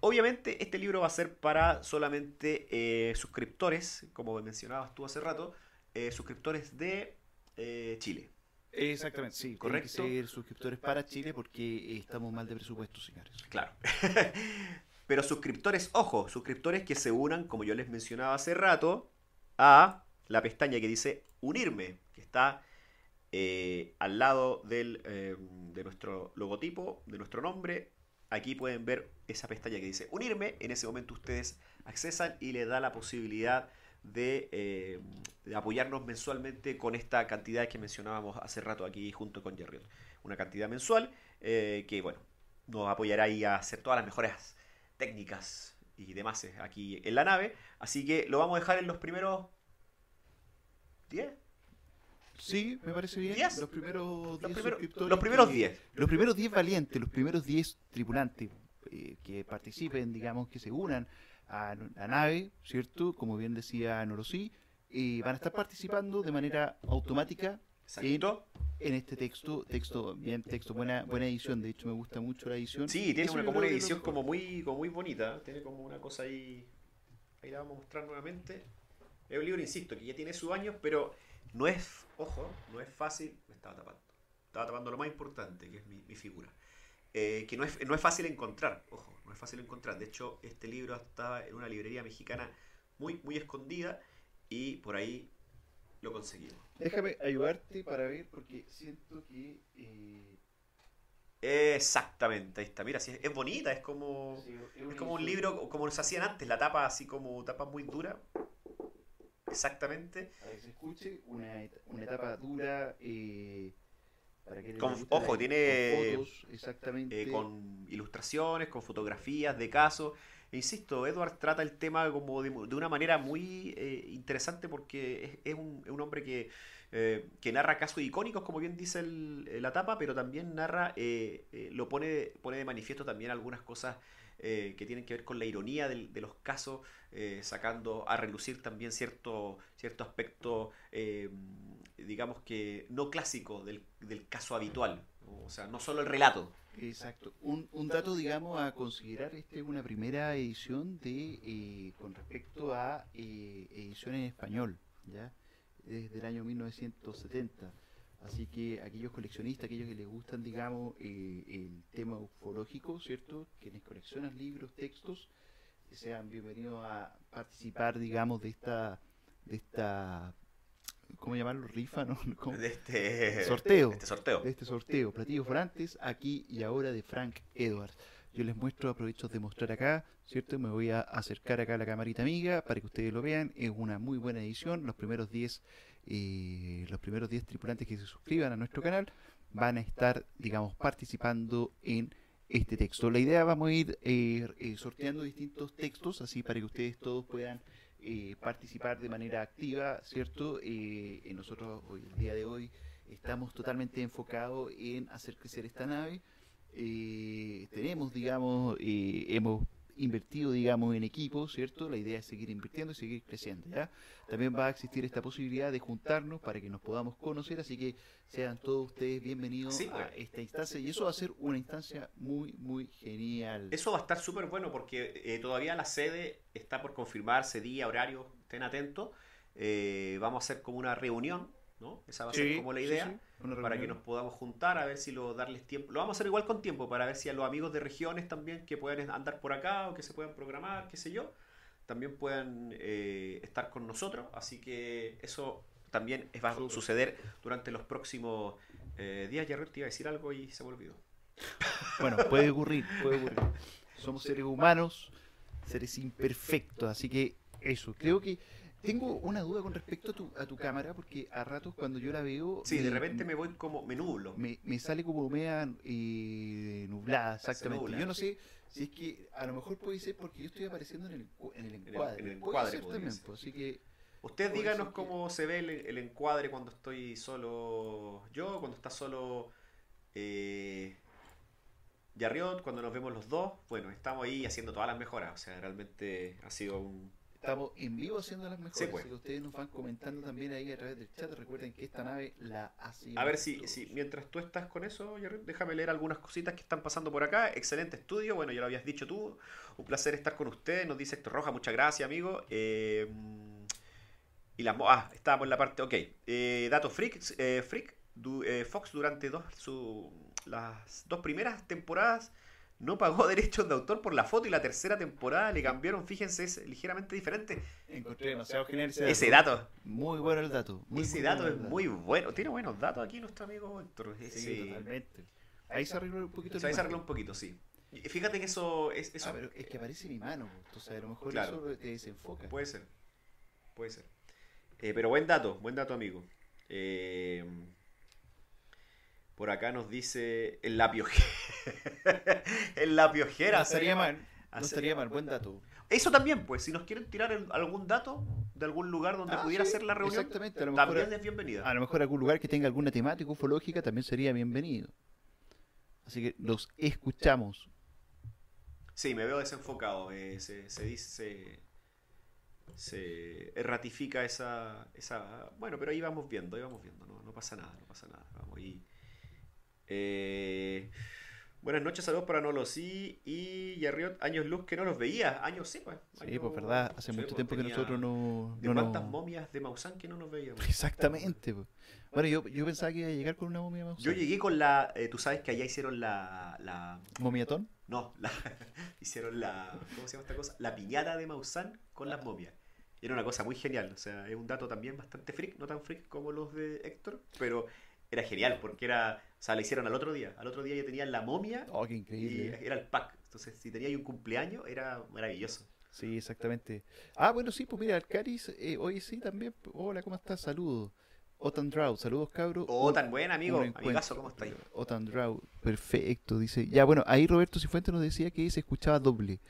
Obviamente este libro va a ser para solamente suscriptores, como mencionabas tú hace rato, suscriptores de eh, Chile. Exactamente, sí. Correcto. ser suscriptores para Chile porque estamos mal de presupuesto, señores. Claro. Pero suscriptores, ojo, suscriptores que se unan, como yo les mencionaba hace rato, a la pestaña que dice unirme, que está eh, al lado del, eh, de nuestro logotipo, de nuestro nombre. Aquí pueden ver esa pestaña que dice unirme. En ese momento ustedes accesan y le da la posibilidad eh, de, apoyarnos mensualmente con esta cantidad que mencionábamos hace rato aquí junto con Jerry. Una cantidad mensual eh, que, bueno, nos apoyará ahí a hacer todas las mejores técnicas y demás eh, aquí en la nave. Así que lo vamos a dejar en los primeros 10. Sí, me parece bien. Los primeros 10 Los primeros 10. Los primeros 10 valientes, los primeros 10 tripulantes que participen, digamos, que se unan a la nave, ¿cierto? Como bien decía Norosí, y van a estar participando de manera automática Exacto. En, este texto, texto, bien, texto, buena, buena edición, de hecho me gusta mucho la edición. Sí, tiene una, como una edición como muy, como muy bonita, tiene como una cosa ahí, ahí la vamos a mostrar nuevamente. Es un libro, insisto, que ya tiene sus años, pero no es, ojo, no es fácil, me estaba tapando, estaba tapando lo más importante, que es mi, mi figura. Eh, que no es, no es fácil encontrar, ojo, no es fácil encontrar. De hecho, este libro estaba en una librería mexicana muy, muy escondida y por ahí lo conseguimos. Déjame ayudarte para ver porque siento que... Eh... Exactamente, ahí está. Mira, es, bonita, es como, es, como un libro como nos hacían antes, la tapa así como tapa muy dura. Exactamente. Para que se escuche, una, una etapa dura. Eh, ojo, tiene con exactamente. Eh, con ilustraciones, con fotografías de casos. E insisto, Edward trata el tema como de, una manera muy eh, interesante porque es, un, hombre que, eh, que, narra casos icónicos, como bien dice la tapa, pero también narra, lo pone, pone de manifiesto también algunas cosas que tienen que ver con la ironía de, los casos, sacando a relucir también cierto, cierto aspecto digamos que no clásico del, caso habitual, o sea, no solo el relato. Exacto. Un, un dato, digamos, a considerar, este es una primera edición de eh, con respecto a eh, edición en español, ¿ya? Desde el año 1970. Así que aquellos coleccionistas, aquellos que les gustan, digamos, eh, el tema ufológico, ¿cierto? Quienes coleccionan libros, textos, sean bienvenidos a participar, digamos, de esta, de esta ¿cómo llamarlo? Rifa, ¿no? De este sorteo. este sorteo. De este sorteo. Platillos volantes, aquí y ahora de Frank Edwards. Yo les muestro, aprovecho de mostrar acá, ¿cierto? Me voy a acercar acá a la camarita amiga para que ustedes lo vean. Es una muy buena edición. Los primeros 10 eh, los primeros 10 tripulantes que se suscriban a nuestro canal van a estar, digamos, participando en este texto. La idea vamos a ir eh, eh, sorteando distintos textos así para que ustedes todos puedan eh, participar de manera activa, ¿cierto? Eh, nosotros hoy, el día de hoy estamos totalmente enfocados en hacer crecer esta nave. Eh, tenemos, digamos, hemos invertido, digamos, en equipo, ¿cierto? La idea es seguir invirtiendo y seguir creciendo, ¿ya? También va a existir esta posibilidad de juntarnos para que nos podamos conocer, así que sean todos ustedes bienvenidos a pues. esta instancia y eso va a ser una instancia muy, muy genial. Eso va a estar súper bueno porque eh, todavía la sede está por confirmarse, día, horario, estén atentos. Eh, vamos a hacer como una reunión ¿no? Esa va a ser como la idea, para que nos podamos juntar, a ver si lo darles tiempo. Lo vamos a hacer igual con tiempo, para ver si a los amigos de regiones también que puedan andar por acá o que se puedan programar, qué sé yo, también puedan eh, estar con nosotros. Así que eso también va a suceder durante los próximos eh, días. Ya te iba a decir algo y se me olvidó. Bueno, puede ocurrir, puede ocurrir. Somos seres humanos, seres imperfectos, así que eso, creo que tengo una duda con respecto a tu, a tu cámara, porque a ratos cuando yo la veo... Sí, de repente me voy como, me nublo. Me, me sale como media eh, nublada, exactamente. Yo no sé si es que a lo mejor puede ser porque yo estoy apareciendo en el, en el encuadre. En el, encuadre también, pues, así que... Usted díganos cómo se ve el, encuadre cuando estoy solo yo, cuando está solo eh, Yarriot, cuando nos vemos los dos. Bueno, estamos ahí haciendo todas las mejoras. O sea, realmente ha sido un Estamos en vivo haciendo las mejores. Pues. ustedes nos van comentando también ahí a través del chat. Recuerden que esta nave la hace. A ver si, si mientras tú estás con eso, déjame leer algunas cositas que están pasando por acá. Excelente estudio. Bueno, ya lo habías dicho tú. Un placer estar con usted. Nos dice Héctor Roja. Muchas gracias, amigo. Eh, y las. Ah, estábamos en la parte. Ok. Eh, dato Freak. Eh, freak eh, Fox durante dos, su, las dos primeras temporadas no pagó derechos de autor por la foto y la tercera temporada le cambiaron, fíjense, es ligeramente diferente. Encontré demasiado genial ese dato. Muy bueno el dato. ese dato es muy bueno. Tiene buenos datos aquí nuestro amigo Héctor. Sí, totalmente. Ahí se arregló un poquito. ahí se arregló un poquito, sí. fíjate que eso es... Eso... Ah, pero es que aparece mi mano, entonces a lo mejor eso te desenfoca. Puede ser, puede ser. Eh, pero buen dato, buen dato amigo. Eh, por acá nos dice el lapiojera. el lapiojera. No estaría mal. No estaría mal, buen dato. Eso también, pues, si nos quieren tirar algún dato de algún lugar donde ah, pudiera ser la reunión, exactamente. también es bienvenida. A lo mejor algún lugar que tenga alguna temática ufológica también sería bienvenido. Así que los escuchamos. Sí, me veo desenfocado. Eh, se, dice. se ratifica esa, esa... Bueno, pero ahí vamos viendo, ahí vamos viendo, no, no pasa nada, no pasa nada. Vamos ahí. Eh, buenas noches, saludos para Nolo, sí, y Yarriot, años luz que no los veía, años sí, pues. Sí, pues verdad, hace mucho pues, tiempo que nosotros no... ¿De no cuántas nos- momias de Maussan que no nos veíamos? Exactamente. pues. Bueno, yo, yo pensaba que iba a llegar con una momia más. Yo llegué con la... eh, Tú sabes que allá hicieron la... la ¿Momiatón? no, la, hicieron la... ¿Cómo se llama esta cosa? La piñata de Maussan con las momias. Era una cosa muy genial, o sea, es un dato también bastante freak, no tan freak como los de Héctor, pero era genial porque era, sea, la hicieron al otro día. Al otro día ya tenían la momia Oh, qué y increíble. era el pack. Entonces, si tenía ahí un cumpleaños, era maravilloso. Sí, exactamente. Ah, bueno, sí, pues mira, Alcaris, eh, hoy sí también. Hola, ¿cómo estás? Saludos. Otan Draw, saludos cabros. Oh, Un- tan buen amigo, amigazo, ¿cómo estáis? Otan Draw, perfecto, dice. Ya, bueno, ahí Roberto Cifuentes nos decía que se escuchaba doble.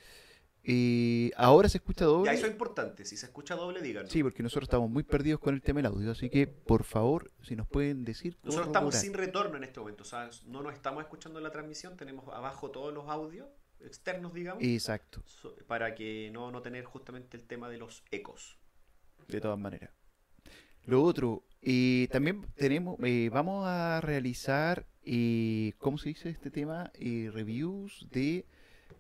Eh, ahora se escucha doble. Ya, eso es importante, si se escucha doble, díganlo. Sí, porque nosotros estamos muy perdidos con el tema del audio, así que por favor, si nos pueden decir. Nosotros estamos sin retorno en este momento, o sea, no nos estamos escuchando en la transmisión, tenemos abajo todos los audios externos, digamos, Exacto, para que no, no tener justamente el tema de los ecos. de todas maneras. Lo otro, eh, también tenemos, eh, vamos a realizar, eh, ¿cómo se dice este tema? Eh, reviews de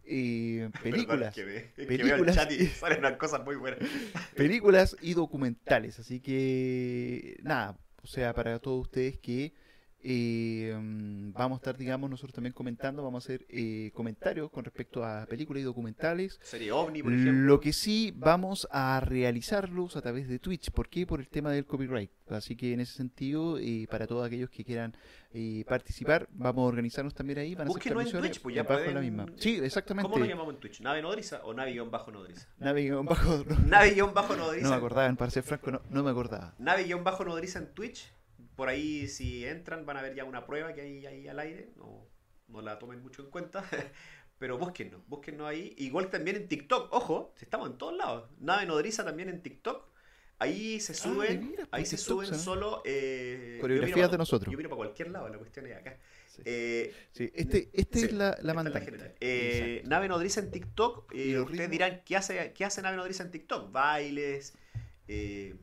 eh, películas. Perdón, que, ve- que veo el Películas. chat y salen unas cosas muy buenas. películas y documentales. Así que, nada, o sea, para todos ustedes que eh, vamos a estar, digamos, nosotros también comentando, vamos a hacer eh, comentarios con respecto a películas y documentales. Serie OVNI, por ejemplo. Lo que sí vamos a realizarlos a través de Twitch. ¿Por qué? Por el tema del copyright. Así que en ese sentido, eh, para todos aquellos que quieran eh, participar, vamos a organizarnos también ahí. Van a hacer en Twitch, pues ya pueden- la misma. Sí, exactamente. ¿Cómo nos llamamos en Twitch? ¿Nave nodriza o nave-nodriza? No, Nave-nodriza. no me acordaba, para ser franco, no, no me acordaba. Nave-nodriza en Twitch. Por ahí, si entran, van a ver ya una prueba que hay ahí al aire. No, no la tomen mucho en cuenta. Pero búsquennos, búsquennos ahí. Igual también en TikTok, ojo, estamos en todos lados. Nave nodriza también en TikTok. Ahí se Ah, suben, ahí se TikTok, suben solo eh, Coreografías de nosotros. Yo miro para cualquier lado, la cuestión es acá. Sí. Eh, Sí, este, este Sí, es la, la esta es la mandante. Eh. Nave Nodriza en TikTok. eh, ustedes ritmos. dirán, ¿qué hace, ¿qué hace Nave Nodriza en TikTok? Bailes, eh,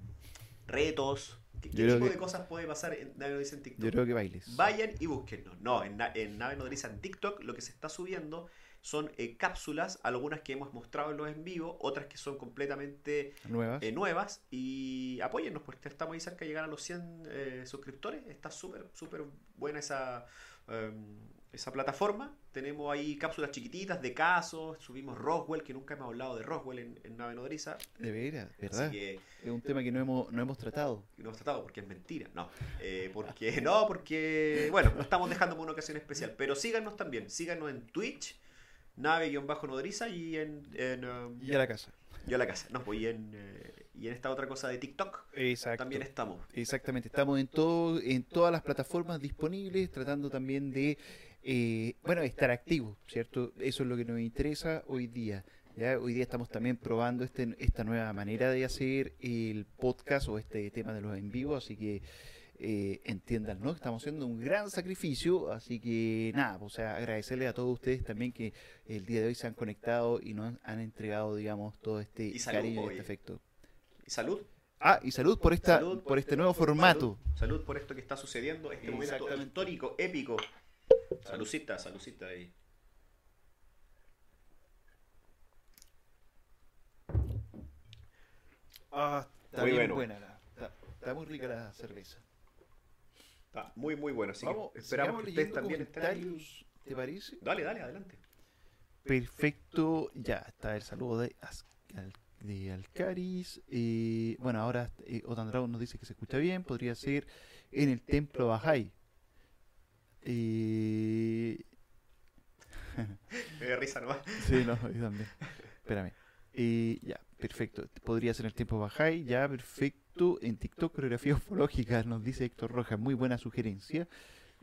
retos. ¿Qué, tipo que- de cosas puede pasar en Nave Nodriza en TikTok? Yo creo que bailes. Vayan y búsquennos. No, en, en Nave Nodriza en TikTok lo que se está subiendo son eh, cápsulas, algunas que hemos mostrado en los en vivo, otras que son completamente Nuevas. eh, nuevas. Y apóyennos, porque estamos ahí cerca de llegar a los 100 eh, suscriptores. Está súper, súper buena esa, em, esa plataforma. Tenemos ahí cápsulas chiquititas de casos. Subimos Roswell, que nunca hemos hablado de Roswell en, en Nave Nodriza. De veras, Así ¿verdad? que Es un tema que no hemos, no hemos tratado. no hemos tratado porque es mentira. No, eh, porque no, porque bueno, estamos dejando para una ocasión especial. Pero síganos también, síganos en Twitch, nave-nodriza y en, en um, Y a la casa. y a la casa. No, pues y en, eh, y en esta otra cosa de TikTok Exacto. también estamos. Exactamente, estamos en todo, en todas las plataformas disponibles, tratando también de, eh, bueno, estar activos, ¿cierto? Eso es lo que nos interesa hoy día. ¿ya? Hoy día estamos también probando este, esta nueva manera de hacer el podcast o este tema de los en vivo, así que eh, entiendan, ¿no? Estamos haciendo un gran sacrificio, así que nada, o sea, agradecerle a todos ustedes también que el día de hoy se han conectado y nos han entregado, digamos, todo este Y salud, cariño y este afecto. Y salud. Ah, y salud por esta, Salud por este nuevo formato. Salud, salud por esto que está sucediendo, este momento histórico, épico. Salucita, salucita ahí. Ah, está Muy bien bueno. buena la, está, está muy rica la cerveza. Está muy, muy bueno. Así Vamos, que esperamos que ustedes también estén ¿Te parece? Dale, dale, adelante. Perfecto, ya está el saludo de, de Alcaris. eh, bueno, ahora eh, Otan Dragon nos dice que se escucha bien. Podría ser en el templo Bajay. Eh, Me da risa nomás. sí, no, yo también. Espérame. Eh, ya, perfecto. Podría ser en el tiempo Bajay. Ya, perfecto. En TikTok, coreografía ufológica, nos dice Héctor Rojas. Muy buena sugerencia.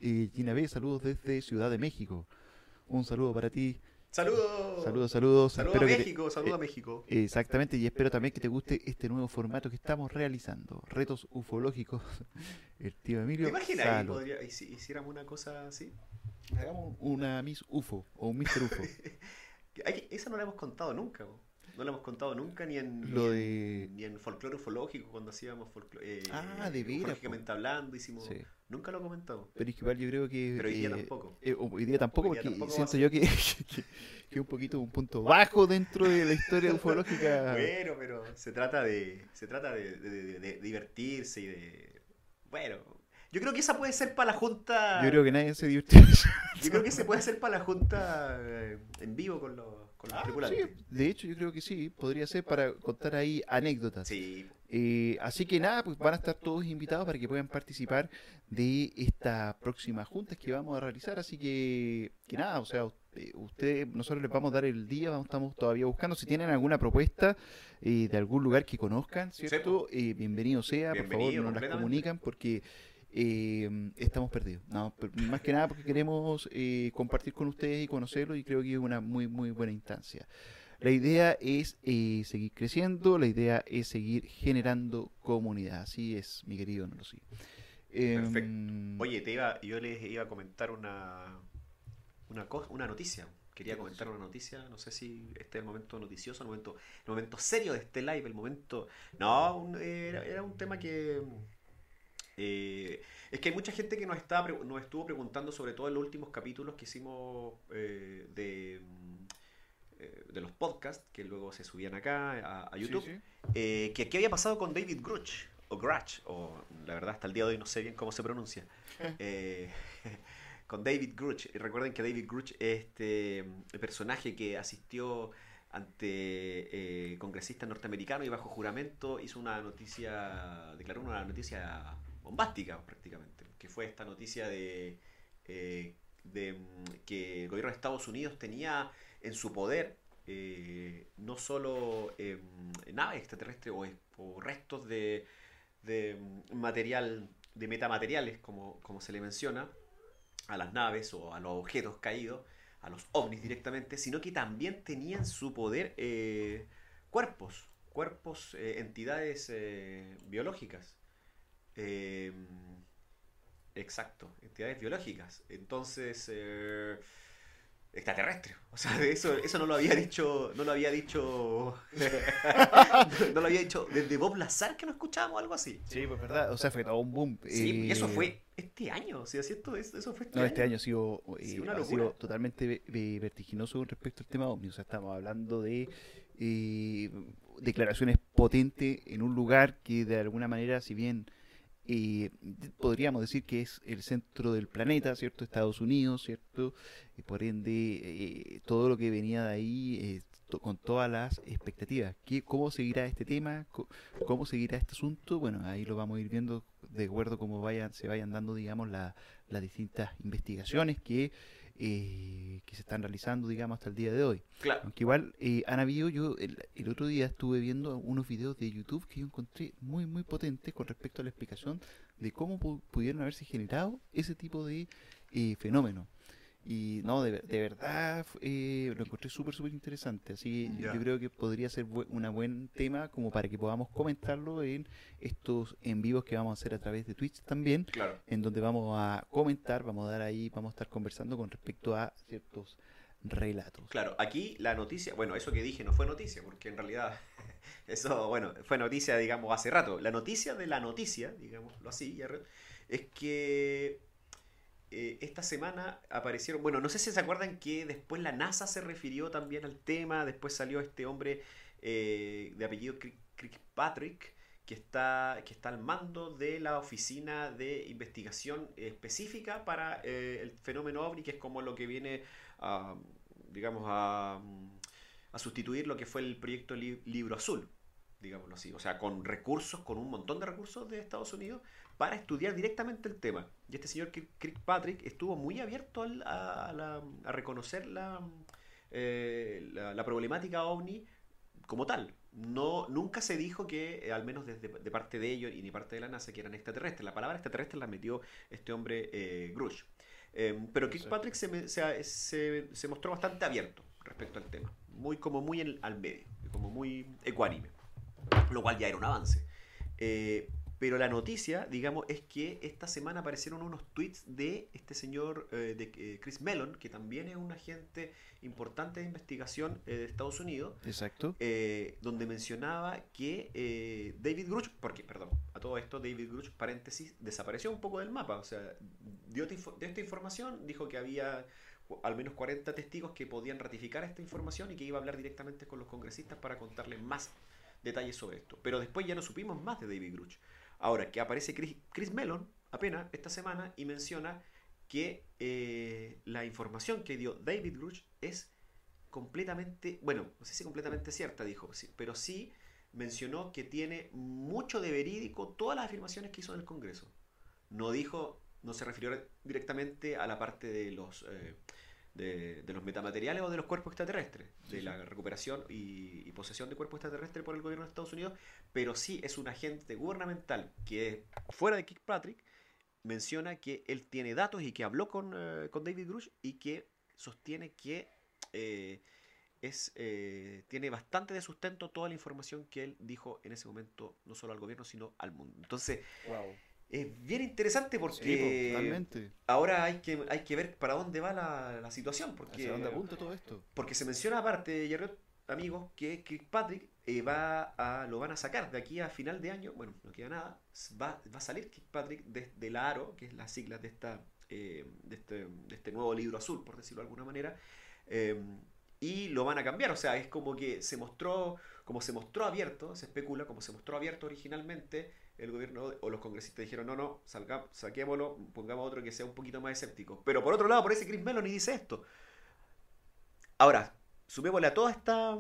Eh, Gina B, saludos desde Ciudad de México. Un saludo para ti. Saludos. Saludos, saludos. Saludos a te- México, saludos a eh, México. Exactamente, y espero también que te guste este nuevo formato que estamos realizando. Retos ufológicos. El tío ¿Te Emilio. imaginas ahí podría, si hiciéramos una cosa así? Hagamos una Miss UFO o un Mr. UFO. Esa no la hemos contado nunca. po. no lo hemos contado nunca ni en, Lo ni, de- en, ni en folclore ufológico cuando hacíamos folclore. Ah, de veras, hablando, hicimos. Sí. Nunca lo comentamos. Pero es que igual yo creo que. Pero hoy día eh, tampoco. eh, hoy día tampoco, Hoy día porque tampoco siento yo que, que, que es un poquito un punto bajo dentro de la historia ufológica. Bueno, pero se trata de. Se trata de, de- de- divertirse y de. Bueno. Yo creo que esa puede ser para la junta. Yo creo que nadie se divirtió. Yo creo que se puede hacer para la junta eh, en vivo con los, con los Ah, tripulantes. sí, de hecho, yo creo que sí, podría ser para contar ahí anécdotas. Sí, Eh, así que nada, pues van a estar todos invitados para que puedan participar de esta próxima junta que vamos a realizar. Así que, que nada, o sea, usted- ustedes, nosotros les vamos a dar el día, vamos, estamos todavía buscando. Si tienen alguna propuesta eh, de algún lugar que conozcan, ¿cierto? Eh, bienvenido sea, por favor, nos las comunican porque eh, estamos perdidos. No, más que nada porque queremos eh, compartir con ustedes y conocerlos y creo que es una muy, muy buena instancia. La idea es eh, seguir creciendo, la idea es seguir generando comunidad. Así es, mi querido no lo sé. Perfecto. Oye, te iba, yo les iba a comentar una, una, cosa, una noticia. Quería ¿Qué comentar una noticia, no sé si este es el momento noticioso, el momento, el momento serio de este live, el momento... No, un- era, era un tema que... eh, es que hay mucha gente que nos, está, nos estuvo preguntando, sobre todo en los últimos capítulos que hicimos eh, de, eh, de los podcasts, que luego se subían acá a, a YouTube eh, que qué había pasado con David Grush, o Grutch, o la verdad hasta el día de hoy no sé bien cómo se pronuncia, Eh, con David Grush. Y recuerden que David Grush es este mm, personaje que asistió ante congresistas norteamericanos y bajo juramento hizo una noticia, declaró una noticia bombástica prácticamente, que fue esta noticia de, de mm, que el gobierno de Estados Unidos tenía en su poder eh, no solo eh, naves extraterrestres o, restos de, de material, de metamateriales, como, como se le menciona, a las naves o a los objetos caídos, a los ovnis directamente, sino que también tenía en su poder eh, cuerpos, cuerpos, entidades biológicas. Exacto, entidades biológicas. Entonces, extraterrestre. O sea, de eso, eso no lo había dicho, no lo había dicho, no lo había dicho desde Bob Lazar que no escuchábamos algo así. Sí, pues verdad, o sea, fue todo un boom. Sí, y eso fue este año, o sea, ¿cierto? Eso fue este No, año. este año ha sido, eh, Sí, una ha locura. sido totalmente ve- ve- vertiginoso con respecto al tema OVNI. O sea, estamos hablando de eh, declaraciones potentes en un lugar que de alguna manera, si bien eh, podríamos decir que es el centro del planeta, ¿cierto? Estados Unidos, ¿cierto? Por ende, eh, todo lo que venía de ahí, eh, con todas las expectativas. ¿Qué, ¿Cómo seguirá este tema? ¿Cómo seguirá este asunto? Bueno, ahí lo vamos a ir viendo de acuerdo cómo vayan, se vayan dando, digamos, la- las distintas investigaciones que, eh, que se están realizando, digamos, hasta el día de hoy. Claro. Aunque igual eh, han habido, yo el, el otro día estuve viendo unos videos de YouTube que yo encontré muy, muy potentes con respecto a la explicación de cómo pu- pudieron haberse generado ese tipo de eh, fenómenos. Y no, de, de verdad eh, lo encontré súper, súper interesante. Así que yo creo que podría ser bu- un buen tema como para que podamos comentarlo en estos en vivos que vamos a hacer a través de Twitch también Claro. en donde vamos a comentar, vamos a dar ahí, vamos a estar conversando con respecto a ciertos relatos. Claro, aquí la noticia, bueno, eso que dije no fue noticia, porque en realidad eso, bueno, fue noticia, digamos, hace rato. La noticia de la noticia, digámoslo así, es que eh, esta semana aparecieron, bueno, no sé si se acuerdan que después la NASA se refirió también al tema, después salió este hombre eh, de apellido Kirk- Kirkpatrick, que está, que está al mando de la oficina de investigación específica para eh, el fenómeno OVNI, que es como lo que viene a, digamos, a, a sustituir lo que fue el proyecto Li- Libro Azul, digámoslo así. O sea, con recursos, con un montón de recursos de Estados Unidos para estudiar directamente el tema. Y este señor Kirk- Kirkpatrick estuvo muy abierto a, a la- a reconocer la, eh, la, problemática OVNI como tal. No, nunca se dijo que, eh, al menos desde de parte de ellos y ni parte de la NASA, que eran extraterrestres. La palabra extraterrestre la metió este hombre eh, Grush. Eh, pero Kirkpatrick se, se, se- se mostró bastante abierto respecto al tema. Muy, como muy en- al medio, como muy ecuánime. Lo cual ya era un avance. Eh, Pero la noticia, digamos, es que esta semana aparecieron unos tweets de este señor, eh, de eh, Chris Mellon, que también es un agente importante de investigación eh, de Estados Unidos. Exacto. donde mencionaba que David Grush, porque, perdón, a todo esto, David Grush, paréntesis, desapareció un poco del mapa. O sea, dio, dio esta información, dijo que había al menos 40 testigos que podían ratificar esta información y que iba a hablar directamente con los congresistas para contarles más detalles sobre esto. Pero después ya no supimos más de David Grush. Ahora, que aparece Chris, Chris Mellon apenas esta semana y menciona que eh, la información que dio David Grush es completamente, bueno, no sé si completamente cierta, dijo, pero sí mencionó que tiene mucho de verídico todas las afirmaciones que hizo en el Congreso. No dijo, no se refirió directamente a la parte de los eh, de, los metamateriales o de los cuerpos extraterrestres, de la recuperación y, posesión de cuerpos extraterrestres por el gobierno de Estados Unidos, pero sí es un agente gubernamental que fuera de Kirkpatrick menciona que él tiene datos y que habló con, eh, David Grush y que sostiene que eh, es, eh, tiene bastante de sustento toda la información que él dijo en ese momento, no solo al gobierno, sino al mundo. Entonces, es bien interesante porque ahora hay que, hay que ver para dónde va la, situación. Porque, ¿Hacia dónde apunta todo esto? Porque se menciona aparte, Jerry, amigos, que Kirkpatrick eh, va a, lo van a sacar de aquí a final de año. Bueno, no queda nada. Va, va a salir Kirkpatrick de, la ARO, que es la sigla de, esta, eh, de, este, de este nuevo libro azul, por decirlo de alguna manera. Eh, y lo van a cambiar. O sea, es como que se mostró, como se mostró abierto, se especula, como se mostró abierto originalmente el gobierno o los congresistas dijeron, no, no, salga, saquémoslo, pongamos otro que sea un poquito más escéptico. Pero por otro lado, por ese Chris Meloni dice esto. Ahora, sumémosle a toda esta...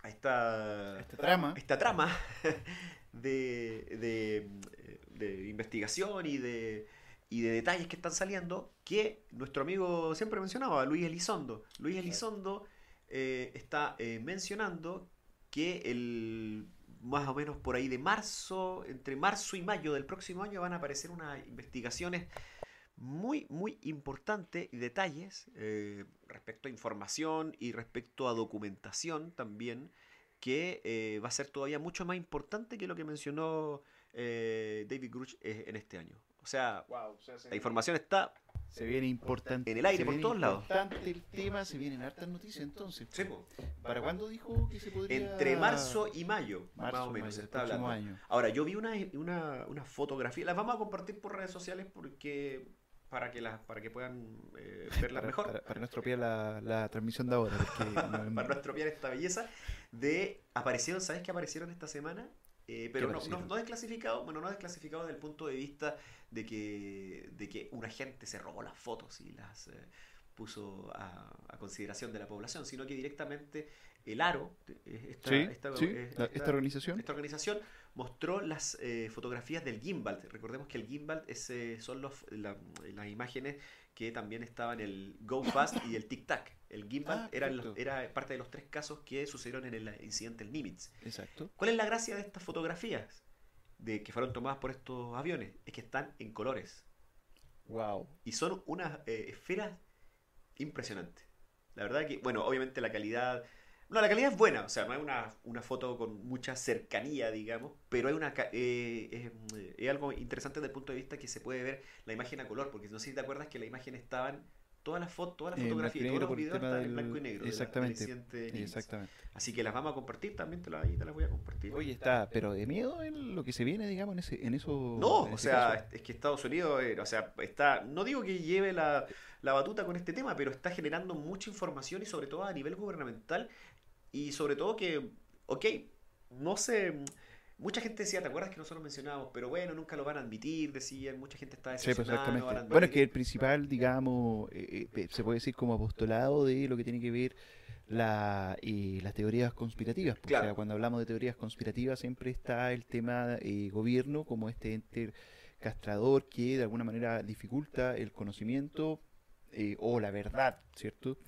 A esta, esta trama, esta trama de, de, investigación y de, y de detalles que están saliendo que nuestro amigo siempre mencionaba, Luis Elizondo. Luis Elizondo eh, está eh, mencionando que el más o menos por ahí de marzo, entre marzo y mayo del próximo año van a aparecer unas investigaciones muy, muy importantes y detalles eh, respecto a información y respecto a documentación también, que eh, va a ser todavía mucho más importante que lo que mencionó eh, David Grush en este año. O sea, la información está se viene importante. En el aire, por todos lados. importante el tema, se vienen hartas noticias entonces. ¿Para cuándo dijo que se podría...? Entre marzo y mayo, más o menos, se está hablando. Año. Ahora, yo vi una, una, una, fotografía, las vamos a compartir por redes sociales porque para que las para que puedan eh, verlas mejor. Para, no estropear la, la, transmisión de ahora. para no estropear esta belleza de... Aparecieron, ¿sabes qué aparecieron esta semana? Eh, pero no, no, no, desclasificado, bueno, no desclasificado desde el punto de vista de que, de que un agente se robó las fotos y las eh, puso a, consideración de la población, sino que directamente el ARO, eh, esta, esta, organización, esta organización mostró las fotografías del gimbal. Recordemos que el gimbal es, son los, las imágenes que también estaban el Go Fast y el Tic Tac. El gimbal ah, era, era, parte de los tres casos que sucedieron en el incidente del Nimitz. Exacto. ¿Cuál es la gracia de estas fotografías de que fueron tomadas por estos aviones? Es que están en colores. Wow. Y son unas eh, esferas impresionantes. La verdad que, bueno, obviamente la calidad no, la calidad es buena, o sea, no es una, foto con mucha cercanía, digamos, pero hay una eh, es, algo interesante desde el punto de vista que se puede ver la imagen a color, porque no sé si te acuerdas que la imagen estaban todas las fotos, todas las fotografías, todos los videos están en blanco y negro. Exactamente. exactamente. Así que las vamos a compartir también, te, te las voy a compartir. Oye, está, pero de miedo en lo que se viene, digamos, en, ese, en eso. No, o sea, es que Estados Unidos, eh, o sea, está, no digo que lleve la, la batuta con este tema, pero está generando mucha información y sobre todo a nivel gubernamental y sobre todo que, ok, no sé, mucha gente decía, ¿te acuerdas que nosotros mencionábamos? Pero bueno, nunca lo van a admitir, decían, mucha gente está decepcionada. Sí, pues bueno, es que el principal, digamos, eh, eh, se puede decir como apostolado de lo que tiene que ver la, y las teorías conspirativas. Pues, o sea, cuando hablamos de teorías conspirativas siempre está el tema eh, gobierno como este ente castrador que de alguna manera dificulta el conocimiento o la verdad, ¿cierto?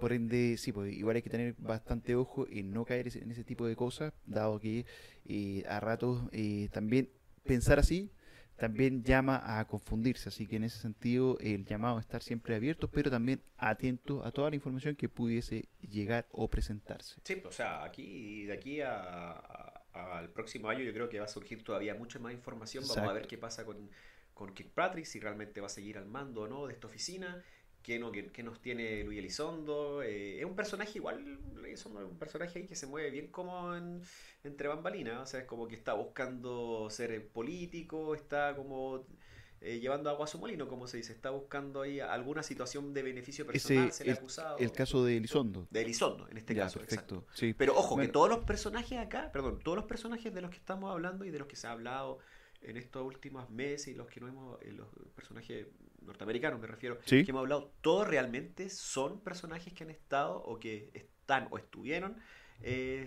Por ende, sí, pues igual hay que tener bastante ojo en no caer en ese tipo de cosas, dado que eh, a ratos eh, también pensar así también llama a confundirse, así que en ese sentido el llamado a estar siempre abierto, pero también atento a toda la información que pudiese llegar o presentarse. Sí, o sea, aquí de aquí a, al próximo año yo creo que va a surgir todavía mucha más información. Vamos a ver qué pasa con, con Kirkpatrick, si realmente va a seguir al mando o no de esta oficina. ¿Qué, no, qué, nos tiene Luis Elizondo? Eh, es un personaje igual, Elizondo es un personaje ahí que se mueve bien como entre bambalinas, o sea, es como que está buscando ser político, está como eh, llevando agua a su molino, como se dice. Está buscando ahí alguna situación de beneficio personal, el, acusado. El caso de Elizondo. De Elizondo, en este caso. Perfecto. Pero ojo, que todos los personajes acá, perdón, todos los personajes de los que estamos hablando y de los que se ha hablado en estos últimos meses y los que no hemos, eh, los personajes norteamericanos me refiero, que hemos hablado, todos realmente son personajes que han estado o que están o estuvieron em,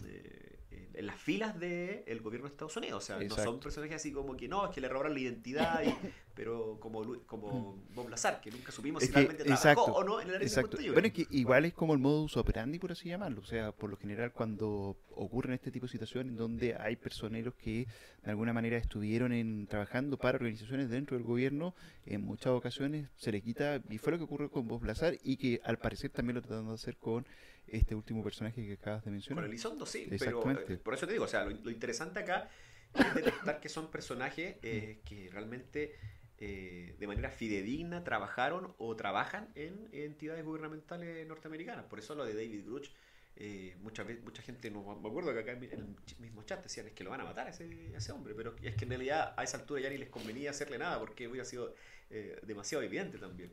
eh, en las filas del gobierno de Estados Unidos. O sea, no son personajes así como que no, es que le robaron la identidad, pero como, como mm. Bob Lazar, que nunca supimos si realmente trabajó o no en el área exacto. Bueno, es que igual es como el modus operandi, por así llamarlo. O sea, por lo general, cuando ocurren este tipo de situaciones donde hay personeros que de alguna manera estuvieron en, trabajando para organizaciones dentro del gobierno, en muchas ocasiones se le quita, y fue lo que ocurrió con Bob Lazar, y que al parecer también lo tratando de hacer con este último personaje que acabas de mencionar. Con Elizondo, sí, pero eh, por eso te digo, o sea, lo, interesante acá es detectar que son personajes eh, que realmente eh, de manera fidedigna trabajaron o trabajan en entidades gubernamentales norteamericanas. Por eso lo de David Gruch, eh, veces, mucha gente, no me acuerdo que acá en el mismo chat decían es que lo van a matar a ese, ese hombre, pero es que en realidad a esa altura ya ni les convenía hacerle nada porque hubiera sido demasiado evidente también.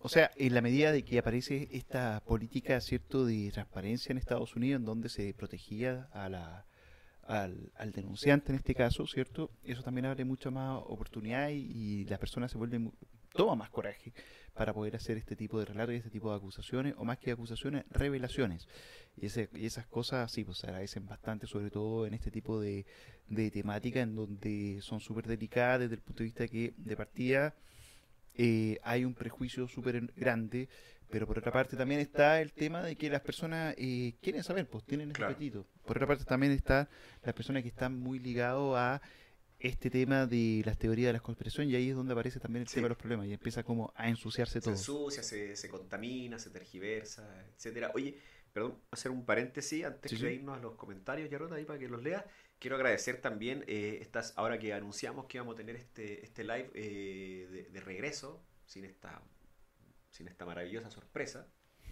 O sea, en la medida de que aparece esta política, ¿cierto?, de transparencia en Estados Unidos, en donde se protegía a la, al, denunciante en este caso, ¿cierto? Eso también abre mucha más oportunidad y, la persona se vuelve, toma más coraje para poder hacer este tipo de relatos y este tipo de acusaciones, o más que acusaciones, revelaciones. Y, ese, y esas cosas sí, pues se agradecen bastante, sobre todo en este tipo de, de temática, en donde son súper delicadas desde el punto de vista que de partida eh, hay un prejuicio súper grande, pero por otra parte también está el tema de que las personas eh, quieren saber, pues tienen ese apetito. Por otra parte también está las personas que están muy ligados a este tema de las teorías de la conspiración y ahí es donde aparece también el tema de los problemas y empieza como a ensuciarse todo. Se ensucia, se, contamina, se tergiversa, etcétera. Oye, perdón, hacer un paréntesis antes de irnos a los comentarios, Yarota, ahí para que los leas. Quiero agradecer también, eh, estas, ahora que anunciamos que íbamos a tener este, este live eh, de, regreso, sin esta, sin esta maravillosa sorpresa,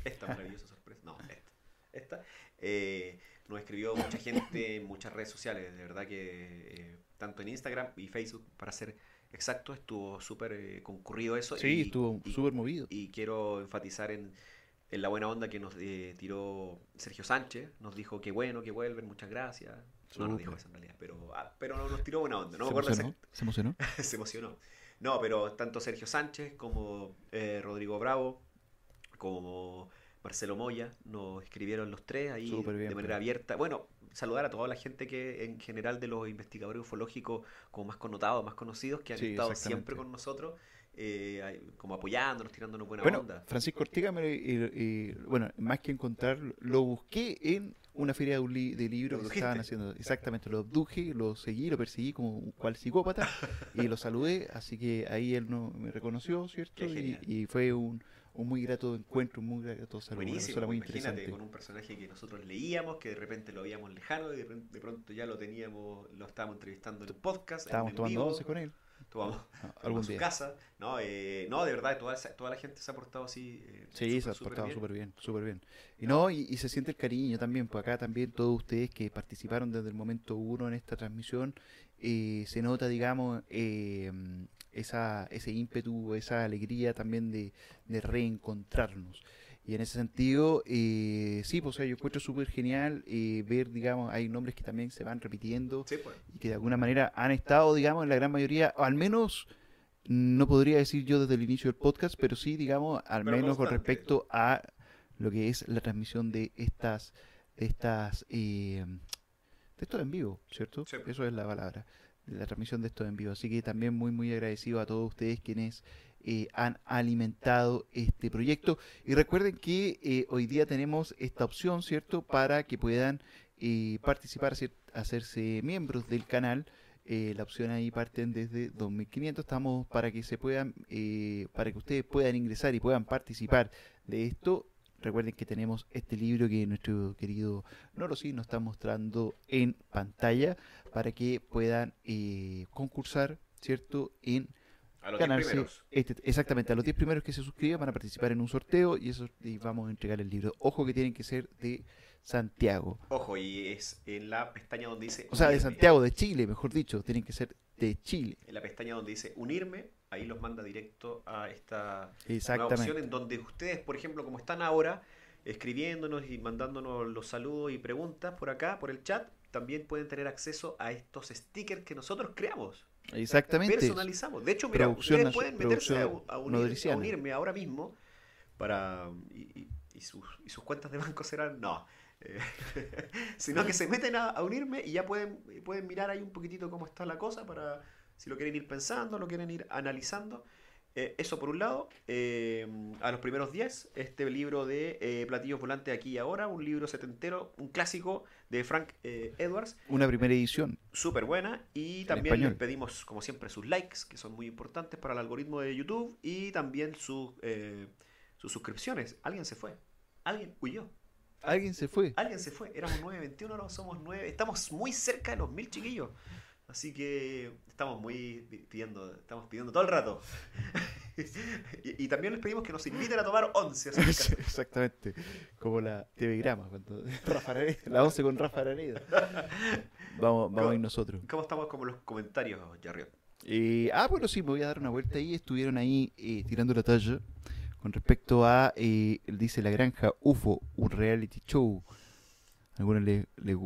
esta maravillosa sorpresa, no, esta, esta eh, nos escribió mucha gente en muchas redes sociales, de verdad que eh, tanto en Instagram y Facebook, para ser exacto, estuvo súper concurrido eso. Sí, estuvo súper movido. Y quiero enfatizar en, en la buena onda que nos tiró Sergio Sánchez, nos dijo que bueno, que vuelven, muchas gracias, no nos dijo eso en realidad, pero, ah, pero nos tiró buena onda. No ¿Se, emocionó? ¿Se emocionó? se emocionó. No, pero tanto Sergio Sánchez como eh, Rodrigo Bravo, como Marcelo Moya, nos escribieron los tres ahí de manera abierta. Bueno, saludar a toda la gente que en general de los investigadores ufológicos como más connotados, más conocidos, que han estado siempre con nosotros. Eh, como apoyándonos, tirándonos buena bueno, onda. Francisco Ortega, me, bueno, más que encontrar, lo busqué en una feria de, de libros que estaban haciendo. Exactamente, lo abduje, lo seguí, lo perseguí como un cual psicópata y lo saludé, así que ahí él no me reconoció, ¿cierto? Y, fue un, un, muy grato encuentro, un muy grato saludo. Buenísimo, muy imagínate con un personaje que nosotros leíamos, que de repente lo veíamos lejano y de, pronto ya lo teníamos, lo estábamos entrevistando en un podcast. Estábamos tomando once con él vamos a su casa. No, eh, no, de verdad, toda, toda la gente se ha portado así. Eh, sí, se ha portado súper bien, súper bien. Y no, y, se siente el cariño también, pues acá también todos ustedes que participaron desde el momento uno en esta transmisión, eh, se nota, digamos, esa, ese ímpetu, esa alegría también de, de reencontrarnos. Y en ese sentido, eh, sí, pues, o sea, yo encuentro súper genial eh, ver, digamos, hay nombres que también se van repitiendo pues. y que de alguna manera han estado, digamos, en la gran mayoría, o al menos, no podría decir yo desde el inicio del podcast, pero sí, digamos, al menos con respecto a lo que es la transmisión de estas, de estas, eh, de esto en vivo, ¿cierto? Pues. Eso es la palabra, de la transmisión de esto en vivo. Así que también muy, muy agradecido a todos ustedes quienes eh, han alimentado este proyecto. Y recuerden que eh, hoy día tenemos esta opción, ¿cierto? Para que puedan eh, participar, hacerse miembros del canal. la opción ahí parten desde 2.500. Estamos para que se puedan, para que ustedes puedan ingresar y puedan participar de esto. recuerden que tenemos este libro que nuestro querido Norosí nos está mostrando en pantalla para que puedan concursar, ¿cierto? En A los 10 ganarse primeros. este- exactamente a los 10 primeros que se suscriban van a participar en un sorteo y eso y vamos a entregar el libro. Ojo que tienen que ser de Santiago. Ojo, y es en la pestaña donde dice. O sea, de. Santiago, de Chile, mejor dicho, tienen que ser de Chile. En la pestaña donde dice unirme, ahí los manda directo a esta nueva opción en donde ustedes, por ejemplo, como están ahora, escribiéndonos y mandándonos los saludos y preguntas por acá, por el chat, también pueden tener acceso a estos stickers que nosotros creamos. Exactamente. personalizamos. De hecho, mira, Producción ustedes pueden meterse a, a unir- a unirme ahora mismo para y sus, y sus cuentas de banco serán no. Eh, sino que se meten a, a unirme y ya pueden, pueden mirar ahí un poquitito cómo está la cosa para si lo quieren ir pensando, lo quieren ir analizando. Eh, eso por un lado. Eh, a los primeros 10, este libro de eh, Platillos Volantes aquí y ahora, un libro setentero, un clásico de Frank eh, Edwards, Una primera edición. súper buena. Y también les pedimos, como siempre, sus likes, que son muy importantes para el algoritmo de YouTube, y también sus, sus suscripciones. Alguien se fue, alguien huyó, Alguien se fue. alguien se fue. Éramos 921, ahora somos 9. Estamos muy cerca de los mil chiquillos. Así que estamos muy pi- pidiendo, estamos pidiendo todo el rato. y, y también les pedimos que nos inviten a tomar 11. así que- Exactamente. Como la TV Grama, cuando Rafa Araneda- la 11 con Rafa Araneda. Vamos, vamos a ir nosotros. ¿Cómo estamos como los comentarios, Jarriot? Eh, ah, bueno, sí, me voy a dar una vuelta ahí. Estuvieron ahí eh, tirando la talla con respecto a, eh, dice La Granja UFO, un reality show. Algunos le, le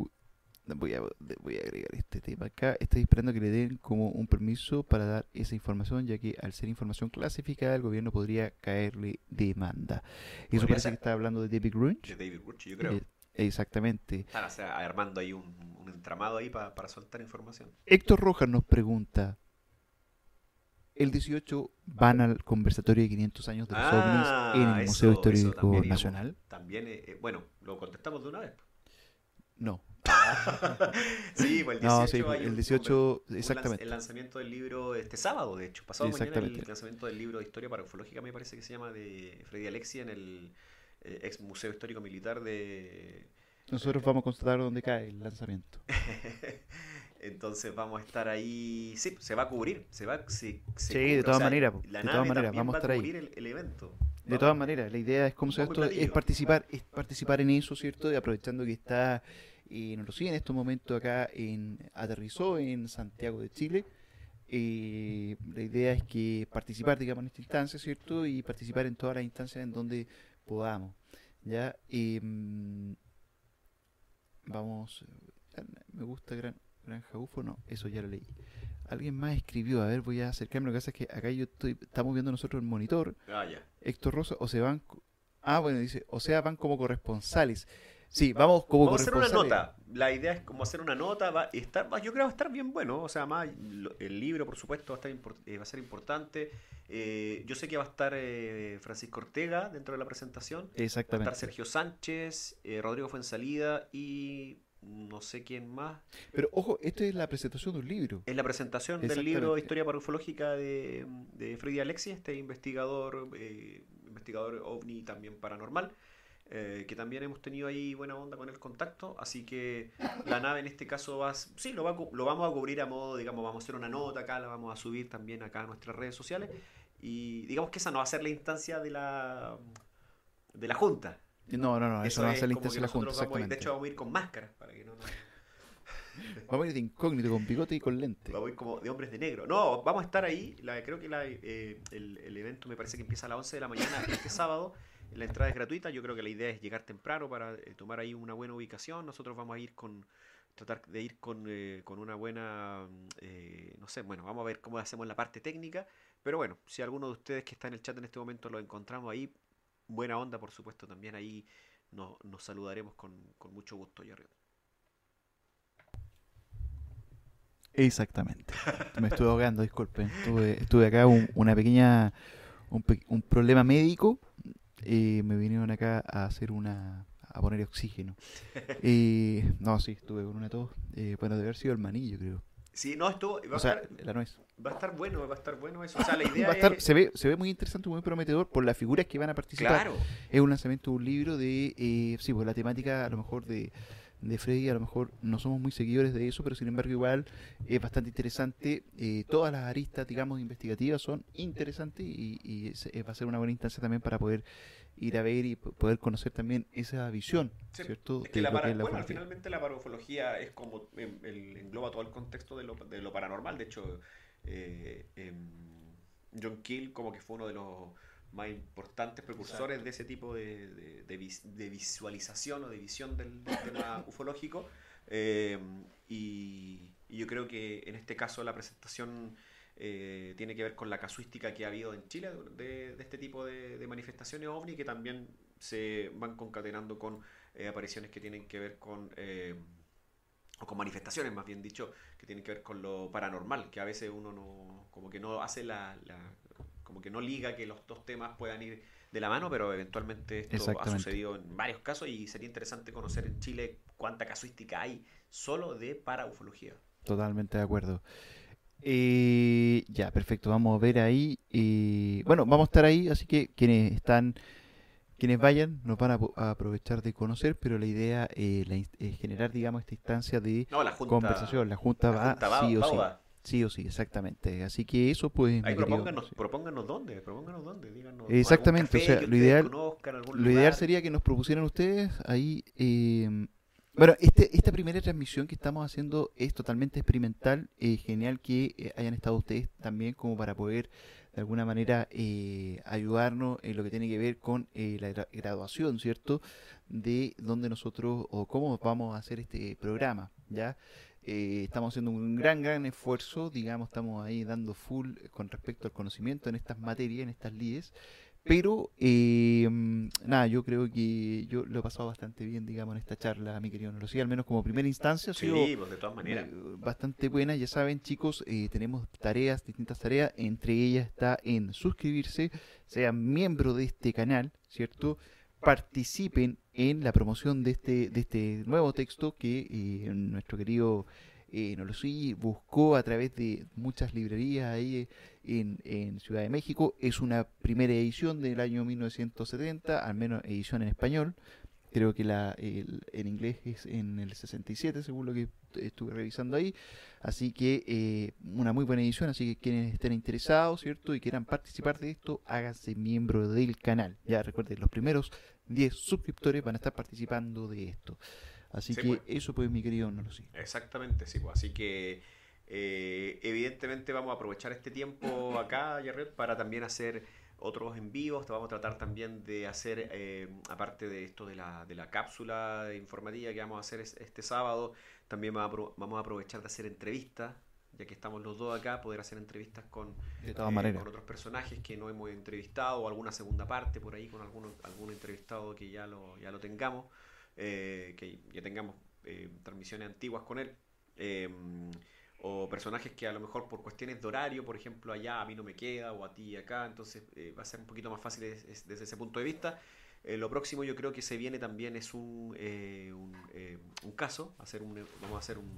voy, a, voy a agregar este tema acá. Estoy esperando que le den como un permiso para dar esa información, ya que al ser información clasificada, el gobierno podría caerle demanda. Y eso parece ser. que está hablando de David Grunch. De David Burch, yo creo. Eh, exactamente. Están o sea, armando ahí un, un entramado ahí pa- para soltar información. Héctor Rojas nos pregunta. El 18 van al conversatorio de 500 años de los Ah, ovnis en el Museo eso Histórico también íbamos. Nacional. También, eh, bueno, lo contestamos de una vez. No. sí, pues el 18 No, sí, hay el un- 18, un lanz- exactamente. El lanzamiento del libro este sábado, de hecho. Pasado mañana el lanzamiento del libro de Historia Parafológica, me parece que se llama, de Freddy Alexi en el eh, ex Museo Histórico Militar de... Nosotros vamos a constatar dónde cae el lanzamiento. Entonces vamos a estar ahí. Sí, se va a cubrir. Se va, se, se Sí, de cubre, todas o sea, maneras, de todas maneras, vamos a estar ahí. cubrir el, el evento. De todas maneras, la idea es cómo se esto es participar, es participar en eso, ¿cierto? Y aprovechando que está eh, no lo sigue en estos momentos acá en aterrizó en Santiago de Chile. eh, la idea es que participar, digamos, en esta instancia, ¿cierto? Y participar en todas las instancias en donde podamos. Ya, Em, vamos, eh, me gusta Gran, Granja UFO, no, eso ya lo leí. Alguien más escribió, a ver, voy a acercarme, lo que pasa es que acá yo estoy, estamos viendo nosotros el monitor, Ah, ya. Héctor Rosa, o se van, ah, bueno, dice, o sea, van como corresponsales. Sí, vamos como Vamos a hacer una nota. La idea es como hacer una nota. Va, estar, yo creo que va a estar bien bueno. O sea, más el libro, por supuesto, va a, estar import- eh, va a ser importante. Eh, yo sé que va a estar eh, Francisco Ortega dentro de la presentación. Va a estar Exactamente. Sergio Sánchez, eh, Rodrigo Fuensalida y no sé quién más. Pero ojo, esto es la presentación de un libro. Es la presentación del Exactamente. libro Historia Parafológica de, de Freddy Alexi, este investigador, eh, investigador ovni también paranormal, eh, que también hemos tenido ahí buena onda con el contacto, así que la nave en este caso va, sí, lo, va lo vamos a cubrir a modo, digamos, vamos a hacer una nota acá, la vamos a subir también acá a nuestras redes sociales, y digamos que esa no va a ser la instancia de la, de la Junta. No, no, no, eso, no va a ser la instancia de la Junta, ir- exactamente. de hecho vamos a ir con máscaras, para que no nos... Vamos a ir de incógnito, con bigote y con lente. Vamos a ir como de hombres de negro. No, vamos a estar ahí. La, creo que la, eh, el, el evento me parece que empieza a las 11 de la mañana este sábado. La entrada es gratuita. Yo creo que la idea es llegar temprano para eh, tomar ahí una buena ubicación. Nosotros vamos a ir con tratar de ir con, eh, con una buena, mm, eh, no sé, bueno, vamos a ver cómo hacemos la parte técnica. Pero bueno, si alguno de ustedes que está en el chat en este momento lo encontramos ahí, buena onda, por supuesto, también ahí nos, nos saludaremos con, con mucho gusto, Jerry. Exactamente. Me estuve ahogando, disculpen. Estuve, acá un, una pequeña un, pe- un problema médico. Eh, me vinieron acá a hacer una a poner oxígeno. Eh, no, sí, estuve con una tos. Eh, bueno, debe haber sido el manillo, creo. Sí, no, esto va, O sea, a estar, la nuez. va a estar bueno, va a estar bueno eso. O sea, la idea Va a estar- es... se, ve, se ve muy interesante, muy prometedor por las figuras que van a participar. Claro, Es un lanzamiento de un libro de, eh, sí, pues la temática a lo mejor de, de Freddy, a lo mejor no somos muy seguidores de eso, pero sin embargo igual es bastante interesante. Eh, todas las aristas, digamos, investigativas son interesantes y, y es- eh, va a ser una buena instancia también para poder ir a ver y poder conocer también esa visión, Sí, ¿cierto? Es que de la lo para- es la bueno, finalmente la es como em, el- engloba todo el contexto de lo, de lo paranormal. De hecho, eh, em, John Keel como que fue uno de los más importantes precursores de ese tipo de, de- de vis- de visualización o de visión del, del tema ufológico. Em, y, y yo creo que en este caso la presentación eh, tiene que ver con la casuística que ha habido en Chile de, este tipo de, manifestaciones ovni que también se van concatenando con eh, apariciones que tienen que ver con, eh, o con manifestaciones más bien dicho, que tienen que ver con lo paranormal, que a veces uno no, como que no hace la, la- como que no liga que los dos temas puedan ir de la mano, pero eventualmente esto ha sucedido en varios casos y sería interesante conocer en Chile cuánta casuística hay solo de paraufología. Totalmente de acuerdo. Eh, ya, perfecto. Vamos a ver ahí. eh, bueno, vamos a estar ahí, así que quienes están, quienes vayan, nos van a, aprovechar de conocer, pero la idea eh, la es generar, digamos, esta instancia de No, la junta, conversación. La Junta la va junta va- sí o va sí. va. Sí o sí, exactamente. Así que eso, pues, querido, propónganos, sí. propónganos dónde, propónganos dónde, díganos. Exactamente, o sea, lo ideal- conozcan, Lo ideal sería que nos propusieran ustedes ahí. eh, bueno, este, esta primera transmisión que estamos haciendo es totalmente experimental. eh, genial que eh, hayan estado ustedes también como para poder de alguna manera eh, ayudarnos en lo que tiene que ver con eh, la gra- graduación, ¿cierto? De dónde nosotros o cómo vamos a hacer este programa, ¿ya? Eh, estamos haciendo un gran, gran esfuerzo, digamos, estamos ahí dando full con respecto al conocimiento en estas materias, en estas líderes. Pero, eh, nada, yo creo que yo lo he pasado bastante bien, digamos, en esta charla, mi querido Nolo. Sí, al menos como primera instancia sido Sí, pues de todas maneras. eh, bastante buena. Ya saben, chicos, eh, tenemos tareas, distintas tareas. Entre ellas está en suscribirse, sean miembro de este canal, ¿cierto? Participen en la promoción de este, de este nuevo texto que eh, nuestro querido eh, Nolosí buscó a través de muchas librerías ahí eh, en, en Ciudad de México. Es una primera edición del año 1970, al menos edición en español. Creo que la, el- en inglés es en el 67, según lo que estuve revisando ahí. Así que eh, una muy buena edición. Así que quienes estén interesados, ¿cierto? Y quieran participar de esto, háganse miembro del canal. Ya recuerden, los primeros 10 suscriptores van a estar participando de esto. Así Sí, que pues. eso pues mi querido no lo sé. Exactamente, sí. Pues. Así que eh, evidentemente vamos a aprovechar este tiempo acá, Jared, para también hacer otros en vivos. Vamos a tratar también de hacer, eh, aparte de esto de la, de la cápsula informativa que vamos a hacer es- este sábado, también vamos a, aprovechar de hacer entrevistas, ya que estamos los dos acá, poder hacer entrevistas con, De todas eh, con otros personajes que no hemos entrevistado o alguna segunda parte por ahí con alguno, algún entrevistado que ya lo, ya lo tengamos, eh, que ya tengamos eh, transmisiones antiguas con él. O personajes que a lo mejor por cuestiones de horario, por ejemplo, allá a mí no me queda o a ti acá, entonces eh, va a ser un poquito más fácil des- es- desde ese punto de vista. Eh, lo próximo yo creo que se viene también es un, eh, un, eh, un caso, hacer un, vamos a hacer un,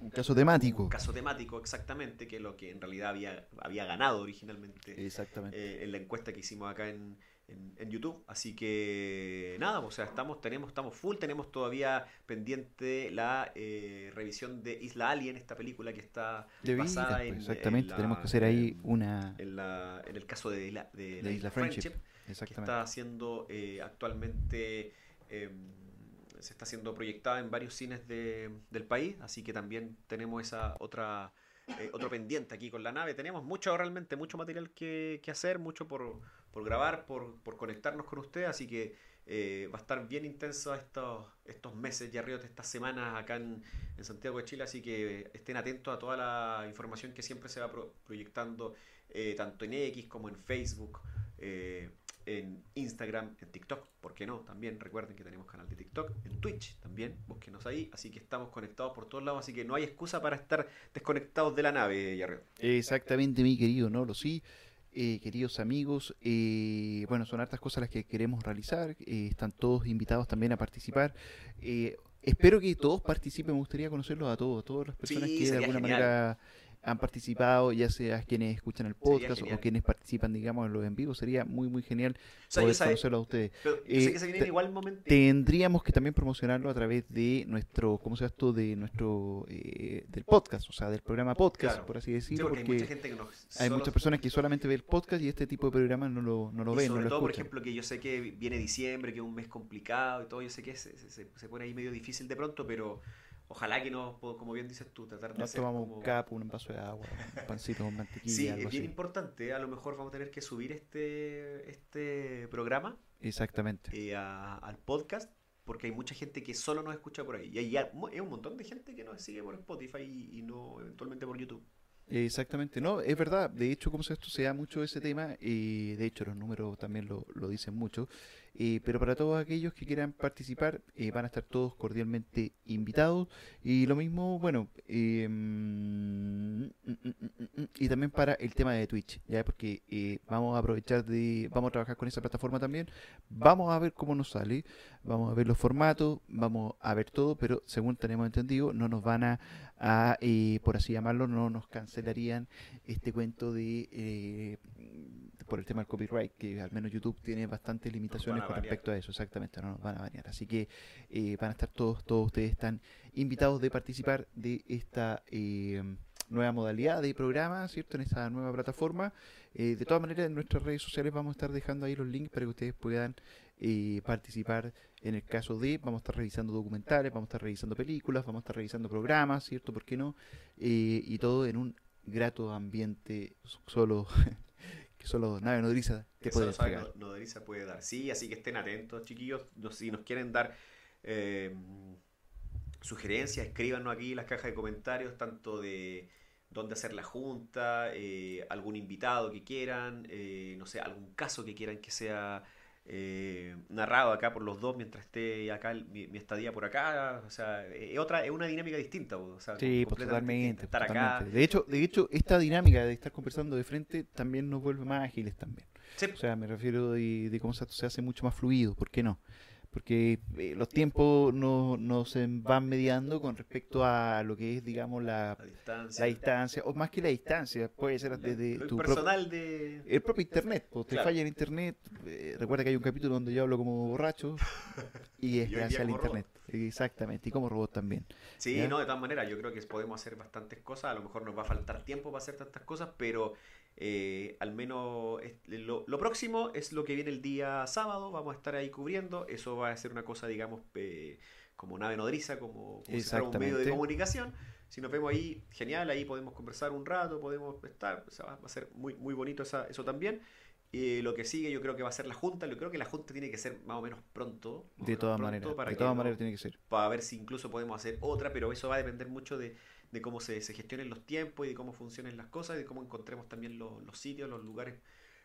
Un caso temático. un caso temático exactamente, que es lo que en realidad había, había ganado originalmente Exactamente. eh, en la encuesta que hicimos acá en, en- en YouTube. Así que nada, o sea, estamos, tenemos, estamos full, tenemos todavía pendiente la eh, revisión de Isla Alien, esta película que está De vida, basada pues, en, exactamente. en la- Tenemos que hacer ahí una. en, la- en el caso de, la, de, la Isla Friendship. Friendship, que Exactamente. está siendo eh, actualmente eh, se está siendo proyectada en varios cines de- del país, así que también tenemos esa otra eh, otro pendiente aquí con la nave. Tenemos mucho realmente mucho material que, que hacer, mucho por, por grabar, por, por conectarnos con ustedes, así que eh, va a estar bien intenso estos, estos meses ya de estas semanas acá en, en Santiago de Chile, así que estén atentos a toda la información que siempre se va pro- proyectando eh, tanto en X como en Facebook, eh, en Instagram, en TikTok, ¿por qué no? También recuerden que tenemos canal de TikTok, en Twitch también, búsquenos ahí, así que estamos conectados por todos lados, así que no hay excusa para estar desconectados de la nave, Yarreo. Exactamente, mi querido Nolo, sí. Eh, queridos amigos, eh, bueno, son hartas cosas las que queremos realizar. eh, están todos invitados también a participar. Eh, espero que todos participen, me gustaría conocerlos a todos, todas las personas Sí, que de alguna genial. manera han participado, ya sea quienes escuchan el podcast o quienes participan, digamos, en los en vivo, sería muy, muy genial O sea, yo poder conocerlos a ustedes. pero Eh, sé que se viene te- igual. Tendríamos que también promocionarlo a través de nuestro, ¿cómo se llama esto? De nuestro, eh, del podcast, o sea, del programa podcast, Claro. por así Sí, decirlo, porque hay porque mucha gente que nos hay solo- muchas personas que solamente ven el podcast y este tipo de programas no lo, no lo y ven, no sobre lo todo, por escuchan. ejemplo, que yo sé que viene diciembre, que es un mes complicado y todo, yo sé que se, se- se- se pone ahí medio difícil de pronto, pero ojalá que po- como bien dices tú, tratar de Nos hacer tomamos como- un capo, un vaso de agua, un pancito con mantequilla, Sí, algo es bien así. importante, a lo mejor vamos a tener que subir este, este programa Exactamente. eh, a- al podcast, porque hay mucha gente que solo nos escucha por ahí, y hay hay un montón de gente que nos sigue por Spotify y, y no eventualmente por YouTube. Exactamente, no, es verdad, de hecho, como se esto se da mucho ese tema, y de hecho los números también lo, lo dicen mucho, eh, pero para todos aquellos que quieran participar, eh, van a estar todos cordialmente invitados, y lo mismo, bueno, eh, y también para el tema de Twitch, ya porque vamos a aprovechar de, vamos a trabajar con esa plataforma también, vamos a ver cómo nos sale, vamos a ver los formatos, vamos a ver todo, pero según tenemos entendido, no nos van a por así llamarlo, no nos cancelarían este cuento de por el tema del copyright, que al menos YouTube tiene bastantes limitaciones con respecto a eso, exactamente, no nos van a banear. Así que eh, van a estar todos, todos ustedes están invitados de participar de esta eh, nueva modalidad de programa, ¿cierto? En esta nueva plataforma. Eh, de todas maneras, en nuestras redes sociales vamos a estar dejando ahí los links para que ustedes puedan eh, participar en el caso de, vamos a estar revisando documentales, vamos a estar revisando películas, vamos a estar revisando programas, ¿cierto? ¿Por qué no? Y todo en un grato ambiente solo que solo nave nodriza te que puede no- Nodriza puede dar. Sí, así que estén atentos, chiquillos. Si nos quieren dar eh, sugerencias, escríbanos aquí en las cajas de comentarios, tanto de dónde hacer la junta, eh, algún invitado que quieran, eh, no sé, algún caso que quieran que sea eh, narrado acá por los dos mientras esté acá el- mi, mi estadía por acá. O sea, es otra, es una dinámica distinta. O sea, Sí, pues totalmente, acá. De hecho, de hecho, esta dinámica de estar conversando de frente también nos vuelve más ágiles también. Sí, O sea, me refiero de, de cómo se, se hace mucho más fluido, ¿por qué no? Porque eh, los tiempos no, no se van mediando con respecto a lo que es, digamos, la, la distancia. la distancia, o más que la distancia, puede ser desde tu personal de... el propio internet, pues te Claro. falla el internet. eh, recuerda que hay un capítulo donde yo hablo como borracho y es gracias al internet. Exactamente, y como robot también. Sí, ¿Ya? no, de todas maneras, yo creo que podemos hacer bastantes cosas. A lo mejor nos va a faltar tiempo para hacer tantas cosas, pero eh, al menos lo, lo próximo es lo que viene el día sábado. Vamos a estar ahí cubriendo. Eso va a ser una cosa, digamos, eh, como nave nodriza, como, como si fuera un medio de comunicación. Si nos vemos ahí, genial, ahí podemos conversar un rato, podemos estar, o sea, va a ser muy, muy bonito esa- eso también. Y lo que sigue yo creo que va a ser la junta, yo creo que la junta tiene que ser más o menos pronto. De todas maneras, para de todas no- maneras tiene que ser. para ver si incluso podemos hacer otra, pero eso va a depender mucho de, de cómo se, se gestionen los tiempos y de cómo funcionen las cosas y de cómo encontremos también lo- los sitios, los lugares,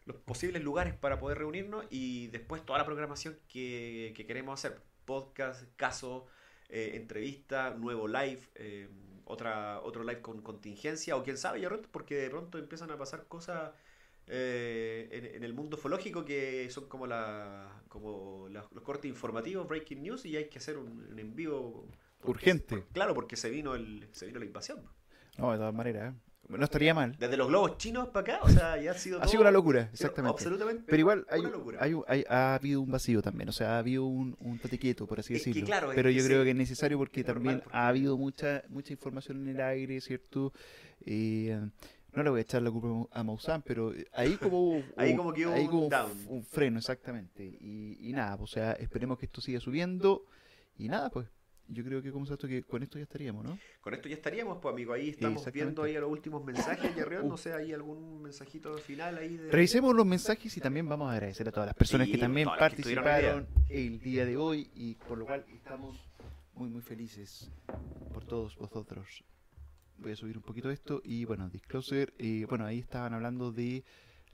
los posibles lugares para poder reunirnos y después toda la programación que, que queremos hacer, podcast, caso, eh, entrevista, nuevo live, eh, otra, otro live con contingencia o quién sabe, ya pronto, porque de pronto empiezan a pasar cosas eh, en, en el mundo ufológico que son como la como la- los cortes informativos, breaking news y hay que hacer un, un en vivo porque- Urgente. claro, porque se vino el se vino la invasión. No, de todas maneras, ¿eh? no estaría mal. Desde los globos chinos para acá, o sea, ya ha sido Ha todo- sido una locura, exactamente. Absolutamente. Pero igual hay, hay, hay- ha habido un vacío también, o sea, ha habido un, un tate quieto, por así Es que decirlo. claro, Pero yo sí, creo que es necesario porque es también porque- ha habido mucha mucha información en el aire, ¿cierto? Eh, no le voy a echar la culpa a Maussan, pero ahí como Ahí como que hubo ahí un down. un freno, exactamente. Y, y nada, pues, o sea, esperemos que esto siga subiendo. Y nada, pues, yo creo que como se esto que con esto ya estaríamos, ¿no? Con esto ya estaríamos, pues amigo, ahí estamos viendo ahí a los últimos mensajes y arriba, Uh. no sé, hay algún mensajito final ahí de... Revisemos los mensajes y también vamos a agradecer a todas las personas Sí, que también que participaron el día de hoy y por lo cual estamos muy muy felices por todos vosotros. Voy a subir un poquito esto y bueno, Disclosure, eh, bueno, ahí estaban hablando de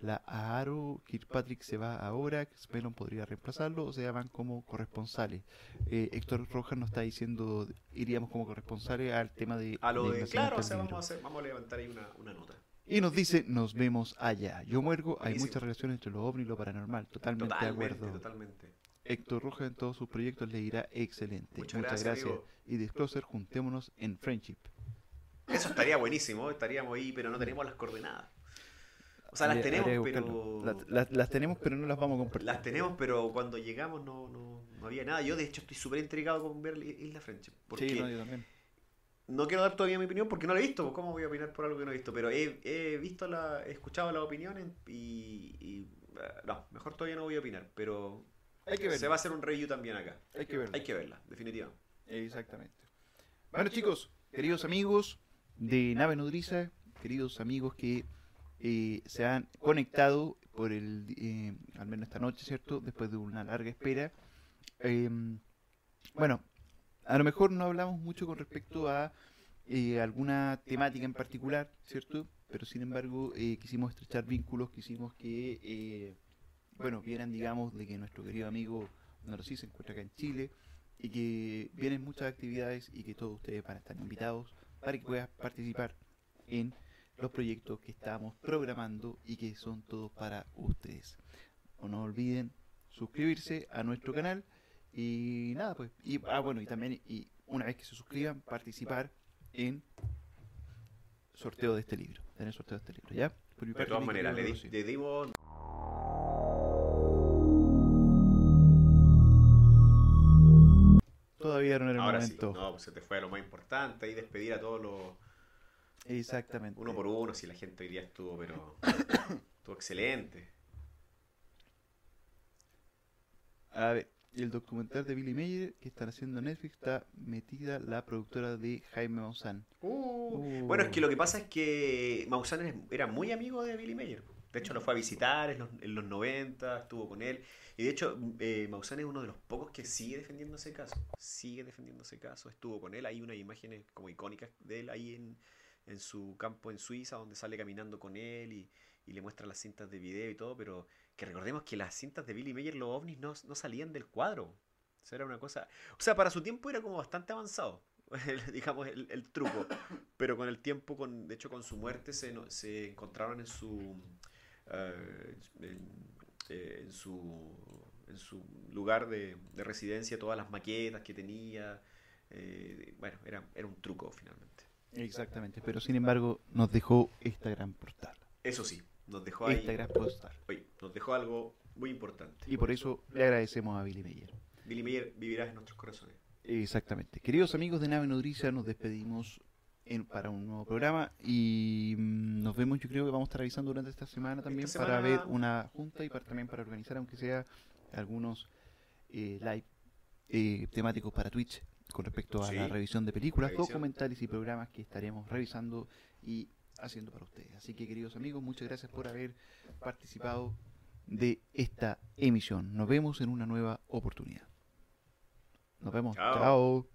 la Aro, Kirkpatrick se va ahora, Spellon podría reemplazarlo, o sea, van como corresponsales. Eh, Héctor Rojas nos está diciendo, iríamos como corresponsales al tema de... A lo la de, claro, o sea, vamos a, hacer, vamos a levantar ahí una, una nota. Y nos dice, nos vemos allá. Yo muergo, hay muchas relaciones entre lo ovni y lo paranormal. Totalmente de Totalmente, acuerdo. totalmente. Héctor Rojas en todos sus proyectos le irá excelente. Muchas gracias, amigo. Y Discloser, juntémonos en Friendship. Eso estaría buenísimo, estaríamos ahí, pero no tenemos las coordenadas. O sea, las tenemos, pero. Las, las, tenemos, pero no las vamos a compartir. Las tenemos, pero cuando llegamos no, no, no había nada. Yo, de hecho, estoy súper intrigado con ver Isla Friendship. Porque Sí, no, yo también. no quiero dar todavía mi opinión porque no la he visto. ¿Cómo voy a opinar por algo que no he visto? Pero he, he visto la, he escuchado las opiniones y, y, eh, no, mejor todavía no voy a opinar. Pero Hay que verla. se va a hacer un review también acá. Hay que verla. Hay que verla, definitivamente. Exactamente. Bueno, chicos, queridos amigos de Nave Nodriza, queridos amigos que eh, se han conectado por el, eh, al menos esta noche, ¿cierto? Después de una larga espera. Eh, bueno, a lo mejor no hablamos mucho con respecto a eh, alguna temática en particular, ¿cierto? Pero sin embargo, eh, quisimos estrechar vínculos, quisimos que, eh, bueno, vieran, digamos, de que nuestro querido amigo Norosí se encuentra acá en Chile y que vienen muchas actividades y que todos ustedes van a estar invitados para que puedan participar en los proyectos que estamos programando y que son todos para ustedes. O no olviden suscribirse a nuestro canal y nada pues y ah bueno y también y una vez que se suscriban participar en sorteo de este libro en el sorteo de este libro ya Por mi De todas maneras, le, di- le dimos todavía no era el Ahora sí, momento. no, pues se te fue lo más importante y despedir a todos los exactamente uno por uno, si la gente hoy día estuvo, pero estuvo excelente. A ver, el documental de Billy Mayer que están haciendo en Netflix está metida la productora de Jaime Maussan. Uh. Bueno, es que lo que pasa es que Maussan era muy amigo de Billy Mayer. De hecho, lo fue a visitar en los, en los 90, estuvo con él. Y de hecho, eh, Maussan es uno de los pocos que sigue defendiendo ese caso. Sigue defendiendo ese caso. Estuvo con él. Hay unas imágenes como icónicas de él ahí en, en su campo en Suiza, donde sale caminando con él y, y le muestra las cintas de video y todo. Pero que recordemos que las cintas de Billy Mayer, los ovnis, no, no salían del cuadro. O sea, era una cosa. O sea, para su tiempo era como bastante avanzado. digamos, el, el truco. Pero con el tiempo, con, de hecho, con su muerte, se, se encontraron en su. eh, en, su en su lugar de, de residencia todas las maquetas que tenía eh, bueno era, era un truco finalmente Exactamente, pero sin embargo nos dejó esta gran postal. eso sí nos dejó ahí Esta gran postal. oye, nos dejó algo muy importante Y por eso le agradecemos a Billy Mayer. Billy Mayer vivirá en nuestros corazones Exactamente. Queridos amigos de Nave Nodriza, nos despedimos en- para un nuevo programa y mm, nos vemos, yo creo que vamos a estar avisando durante esta semana también Esta para semana- ver una junta y para, también para organizar, aunque sea algunos eh, live eh, temáticos para Twitch con respecto a Sí. la revisión de películas, Revisión. documentales y programas que estaremos revisando y haciendo para ustedes. Así que queridos amigos, muchas gracias por haber participado de esta emisión. Nos vemos en una nueva oportunidad. Nos vemos. Chao. Chao.